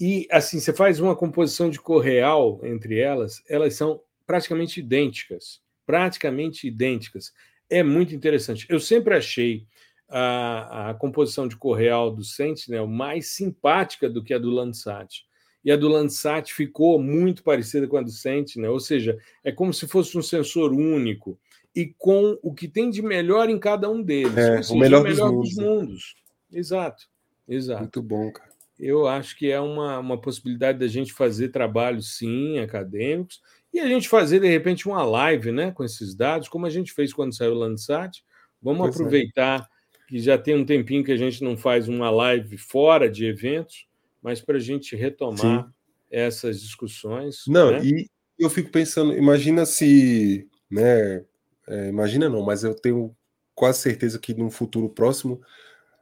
E assim, você faz uma composição de cor real entre elas, elas são praticamente idênticas. Praticamente idênticas. É muito interessante. Eu sempre achei a, a composição de cor real do Sentinel mais simpática do que a do Landsat. E a do Landsat ficou muito parecida com a do Sentinel, ou seja, é como se fosse um sensor único e com o que tem de melhor em cada um deles. É, seja, o melhor, o melhor dos, mundos. dos mundos. Exato, exato. Muito bom, cara eu acho que é uma, uma possibilidade da gente fazer trabalhos, sim, acadêmicos, e a gente fazer, de repente, uma live né, com esses dados, como a gente fez quando saiu o Landsat. Vamos pois é. aproveitar é. que já tem um tempinho que a gente não faz uma live fora de eventos, mas para a gente retomar sim. essas discussões. Não, né? e eu fico pensando, imagina se, né, é, imagina não, mas eu tenho quase certeza que num futuro próximo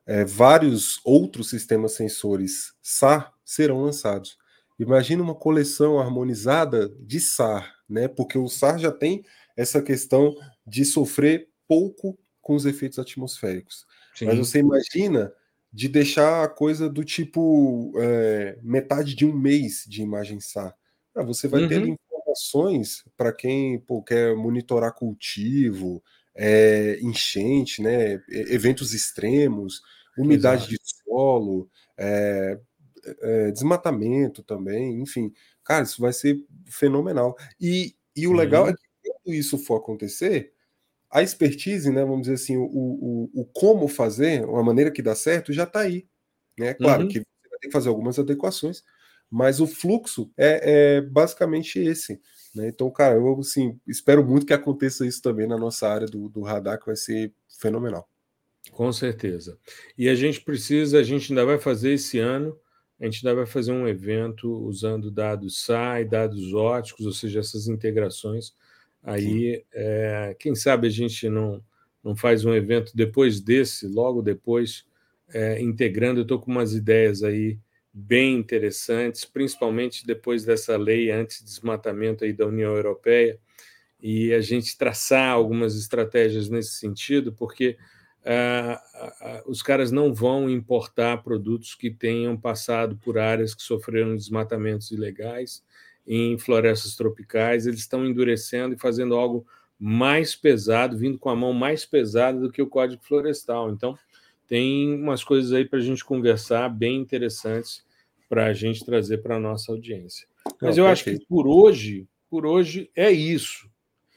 é, vários outros sistemas sensores SAR serão lançados. Imagina uma coleção harmonizada de SAR, né? Porque o SAR já tem essa questão de sofrer pouco com os efeitos atmosféricos. Sim. Mas você imagina de deixar a coisa do tipo é, metade de um mês de imagem SAR. Ah, você vai uhum. ter informações para quem pô, quer monitorar cultivo, é, enchente, né, eventos extremos, umidade Exato. de solo, é, é, desmatamento também, enfim. Cara, isso vai ser fenomenal. E, e o legal é que quando isso for acontecer, a expertise, né, vamos dizer assim, o, o, o como fazer, a maneira que dá certo, já está aí. Né? Claro uhum. que você vai ter que fazer algumas adequações, mas o fluxo é, é basicamente esse. Né? Então, cara, eu assim, espero muito que aconteça isso também na nossa área do, do radar, que vai ser fenomenal. Com certeza. E a gente precisa, a gente ainda vai fazer esse ano, a gente vai fazer um evento usando dados SAI, dados óticos, ou seja, essas integrações. Aí, é, quem sabe a gente não, não faz um evento depois desse, logo depois, é, integrando. Eu estou com umas ideias aí bem interessantes, principalmente depois dessa lei anti-desmatamento aí da União Europeia, e a gente traçar algumas estratégias nesse sentido, porque uh, uh, os caras não vão importar produtos que tenham passado por áreas que sofreram desmatamentos ilegais em florestas tropicais, eles estão endurecendo e fazendo algo mais pesado, vindo com a mão mais pesada do que o Código Florestal. Então, tem umas coisas aí para a gente conversar bem interessantes para a gente trazer para a nossa audiência. Mas Não, eu perfeito. acho que por hoje, por hoje é isso.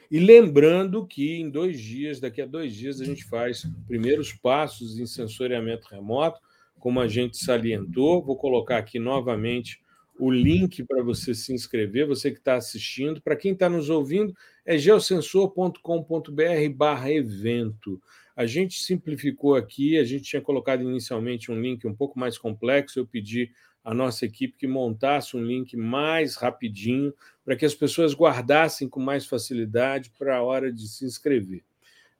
E lembrando que em dois dias, daqui a dois dias, a gente faz primeiros passos em sensoriamento remoto, como a gente salientou. Vou colocar aqui novamente o link para você se inscrever, você que está assistindo. Para quem está nos ouvindo, é geosensor.com.br barra evento. A gente simplificou aqui, a gente tinha colocado inicialmente um link um pouco mais complexo, eu pedi à nossa equipe que montasse um link mais rapidinho para que as pessoas guardassem com mais facilidade para a hora de se inscrever.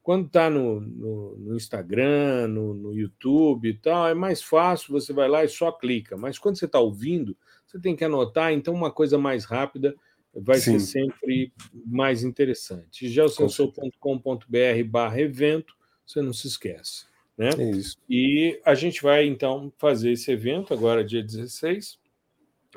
Quando está no, no, no, Instagram, no, no, YouTube e tal, é mais fácil, você vai lá e só clica. Mas quando você está ouvindo, você tem que anotar, então uma coisa mais rápida vai Sim. ser sempre mais interessante. geosensor.com.br barra evento você não se esquece. Né? É isso. E a gente vai então fazer esse evento agora, dia 16,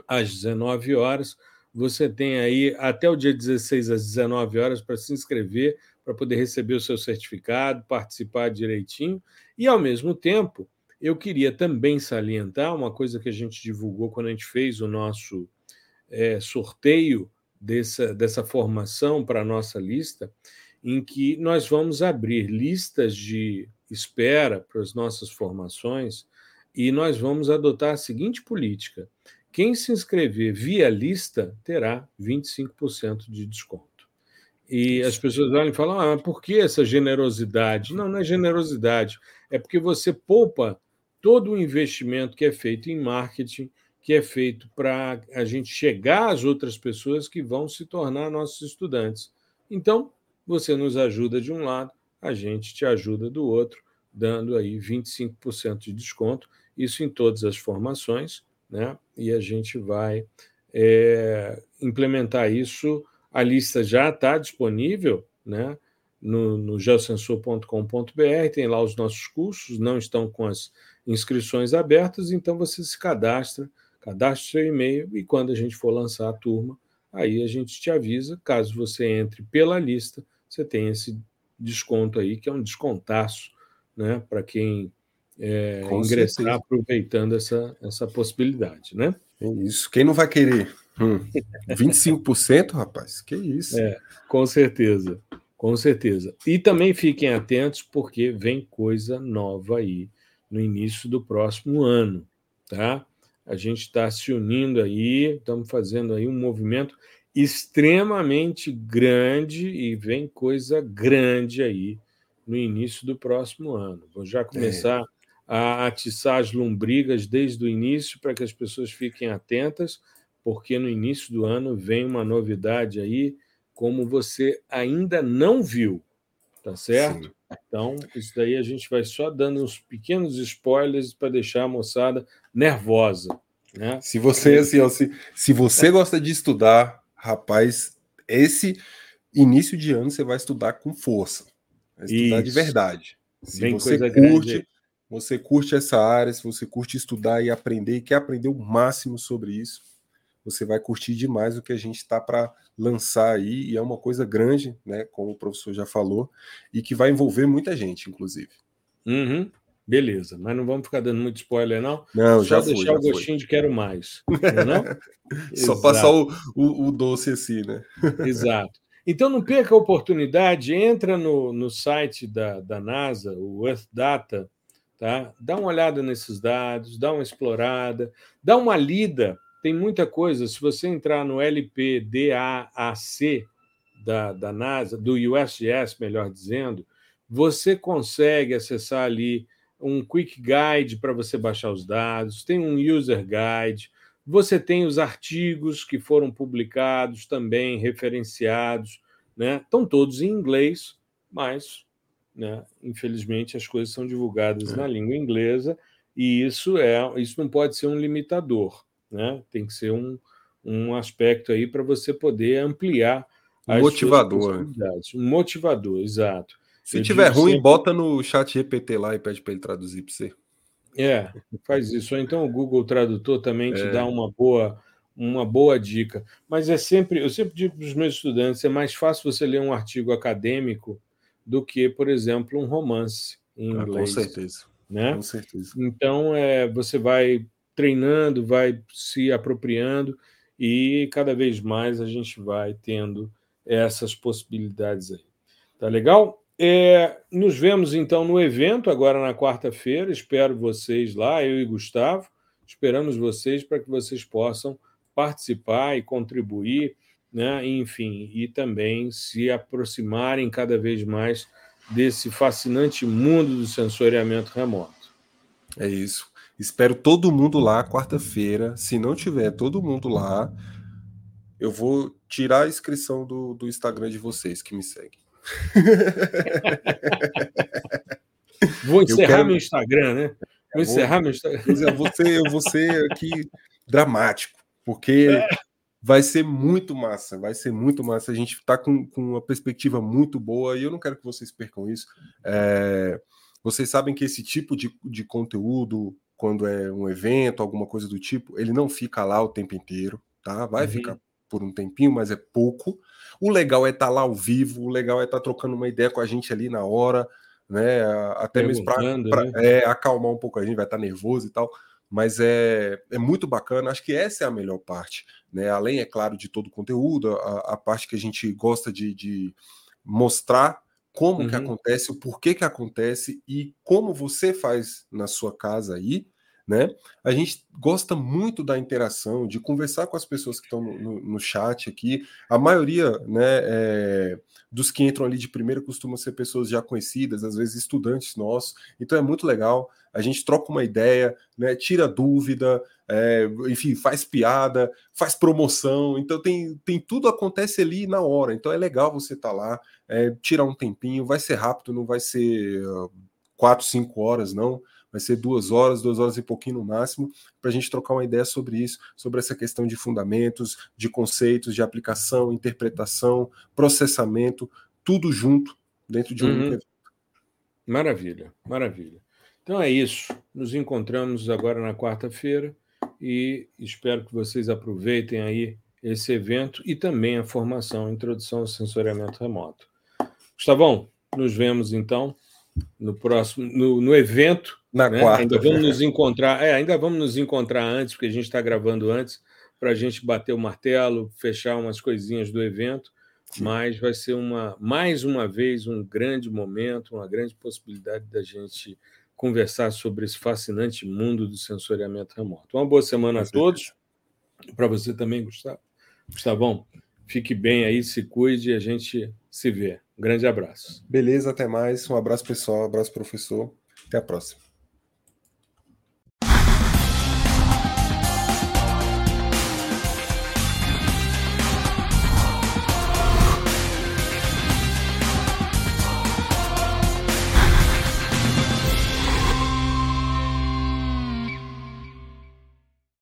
às 19 horas. Você tem aí até o dia 16 às 19 horas para se inscrever, para poder receber o seu certificado, participar direitinho. E, ao mesmo tempo, eu queria também salientar uma coisa que a gente divulgou quando a gente fez o nosso é, sorteio dessa, dessa formação para a nossa lista, em que nós vamos abrir listas de espera para as nossas formações e nós vamos adotar a seguinte política: quem se inscrever via lista terá 25% de desconto. E as pessoas olham e falam: ah, por que essa generosidade? Não, não é generosidade, é porque você poupa todo o investimento que é feito em marketing, que é feito para a gente chegar às outras pessoas que vão se tornar nossos estudantes. Então, você nos ajuda de um lado, a gente te ajuda do outro, dando aí 25% de desconto, isso em todas as formações, né? E a gente vai é, implementar isso. A lista já está disponível, né? No, no geosensor.com.br, tem lá os nossos cursos, não estão com as inscrições abertas, então você se cadastra cadastre seu e-mail e quando a gente for lançar a turma, aí a gente te avisa. Caso você entre pela lista, você tem esse desconto aí, que é um descontaço né, para quem é, ingressar certeza. aproveitando essa, essa possibilidade. Né? É isso. Quem não vai querer? Hum, 25%, rapaz? Que isso? É, com certeza. Com certeza. E também fiquem atentos, porque vem coisa nova aí no início do próximo ano, tá? a gente está se unindo aí, estamos fazendo aí um movimento extremamente grande e vem coisa grande aí no início do próximo ano. Vou já começar é. a atiçar as lombrigas desde o início para que as pessoas fiquem atentas, porque no início do ano vem uma novidade aí, como você ainda não viu, tá certo? Sim. Então, isso daí a gente vai só dando uns pequenos spoilers para deixar a moçada nervosa. Né? Se você, assim, ó, se, se você gosta de estudar, rapaz, esse início de ano você vai estudar com força. Vai estudar isso. de verdade. Se Bem você curte, você curte essa área, se você curte estudar e aprender e quer aprender o máximo sobre isso, você vai curtir demais o que a gente está para lançar aí, e é uma coisa grande, né, como o professor já falou, e que vai envolver muita gente, inclusive. Uhum. Beleza, mas não vamos ficar dando muito spoiler, não? Não, Só já deixar foi, o gostinho foi. de quero mais. Não, não? Só passar o, o, o, doce assim, né? Exato. Então não perca a oportunidade, entra no, no site da, da NASA, o Earth Data, tá? dá uma olhada nesses dados, dá uma explorada, dá uma lida tem muita coisa. Se você entrar no LPDAAC da, da NASA, do USGS, melhor dizendo, você consegue acessar ali um quick guide para você baixar os dados, tem um user guide, você tem os artigos que foram publicados também, referenciados, né? Estão todos em inglês, mas, né, infelizmente, as coisas são divulgadas é. na língua inglesa e isso é, isso não pode ser um limitador. Né? Tem que ser um, um aspecto aí para você poder ampliar um motivador. Um motivador, exato. Se Eu tiver ruim, sempre... bota no chat GPT lá e pede para ele traduzir para você. É, faz isso. Ou então o Google Tradutor também te é. dá uma boa, uma boa dica. Mas é sempre, eu sempre digo para os meus estudantes, é mais fácil você ler um artigo acadêmico do que, por exemplo, um romance em inglês. Ah, com certeza. Né? Com certeza. Então, é, você vai treinando, vai se apropriando e cada vez mais a gente vai tendo essas possibilidades aí. Tá legal? É, nos vemos então no evento agora na quarta-feira. Espero vocês lá, eu e Gustavo. Esperamos vocês para que vocês possam participar e contribuir, né? enfim, e também se aproximarem cada vez mais desse fascinante mundo do sensoriamento remoto. É isso. Espero todo mundo lá quarta-feira. Se não tiver todo mundo lá, eu vou tirar a inscrição do, do Instagram de vocês que me seguem. Vou encerrar quero... meu Instagram, né? Vou encerrar meu Instagram. Eu vou ser, eu vou ser aqui dramático, porque é. vai ser muito massa, vai ser muito massa. A gente está com, com uma perspectiva muito boa e eu não quero que vocês percam isso. É... Vocês sabem que esse tipo de, de conteúdo, quando é um evento, alguma coisa do tipo, ele não fica lá o tempo inteiro, tá? Vai uhum. ficar por um tempinho, mas é pouco. O legal é estar tá lá ao vivo, o legal é estar tá trocando uma ideia com a gente ali na hora, né? Até mesmo para né? é, acalmar um pouco a gente, vai estar tá nervoso e tal. Mas é, é muito bacana, acho que essa é a melhor parte. Né? Além, é claro, de todo o conteúdo, a, a parte que a gente gosta de, de mostrar como uhum. que acontece, o porquê que acontece e como você faz na sua casa aí, né? A gente gosta muito da interação, de conversar com as pessoas que estão no, no, no chat aqui. A maioria, né, é, dos que entram ali de primeiro costumam ser pessoas já conhecidas, às vezes estudantes nossos. Então é muito legal. A gente troca uma ideia, né, tira dúvida, é, enfim, faz piada, faz promoção. Então tem, tem tudo acontece ali na hora. Então é legal você estar tá lá, é, tirar um tempinho. Vai ser rápido, não vai ser uh, quatro, cinco horas, não vai ser duas horas, duas horas e pouquinho no máximo, para a gente trocar uma ideia sobre isso, sobre essa questão de fundamentos, de conceitos, de aplicação, interpretação, processamento, tudo junto dentro de um uhum. evento. Maravilha, maravilha. Então é isso. Nos encontramos agora na quarta-feira e espero que vocês aproveitem aí esse evento e também a formação Introdução ao Sensoriamento Remoto. Gustavão, nos vemos então no próximo no, no evento na né? quarta. Ainda vamos nos encontrar, é, ainda vamos nos encontrar antes, porque a gente está gravando antes, para a gente bater o martelo, fechar umas coisinhas do evento. Sim. Mas vai ser uma mais uma vez um grande momento, uma grande possibilidade da gente conversar sobre esse fascinante mundo do sensoriamento remoto. Uma boa semana a todos. Para você também, Gustavo. Gustavão, fique bem aí, se cuide e a gente se vê. Um grande abraço. Beleza, até mais. Um abraço, pessoal. Um abraço, professor. Até a próxima.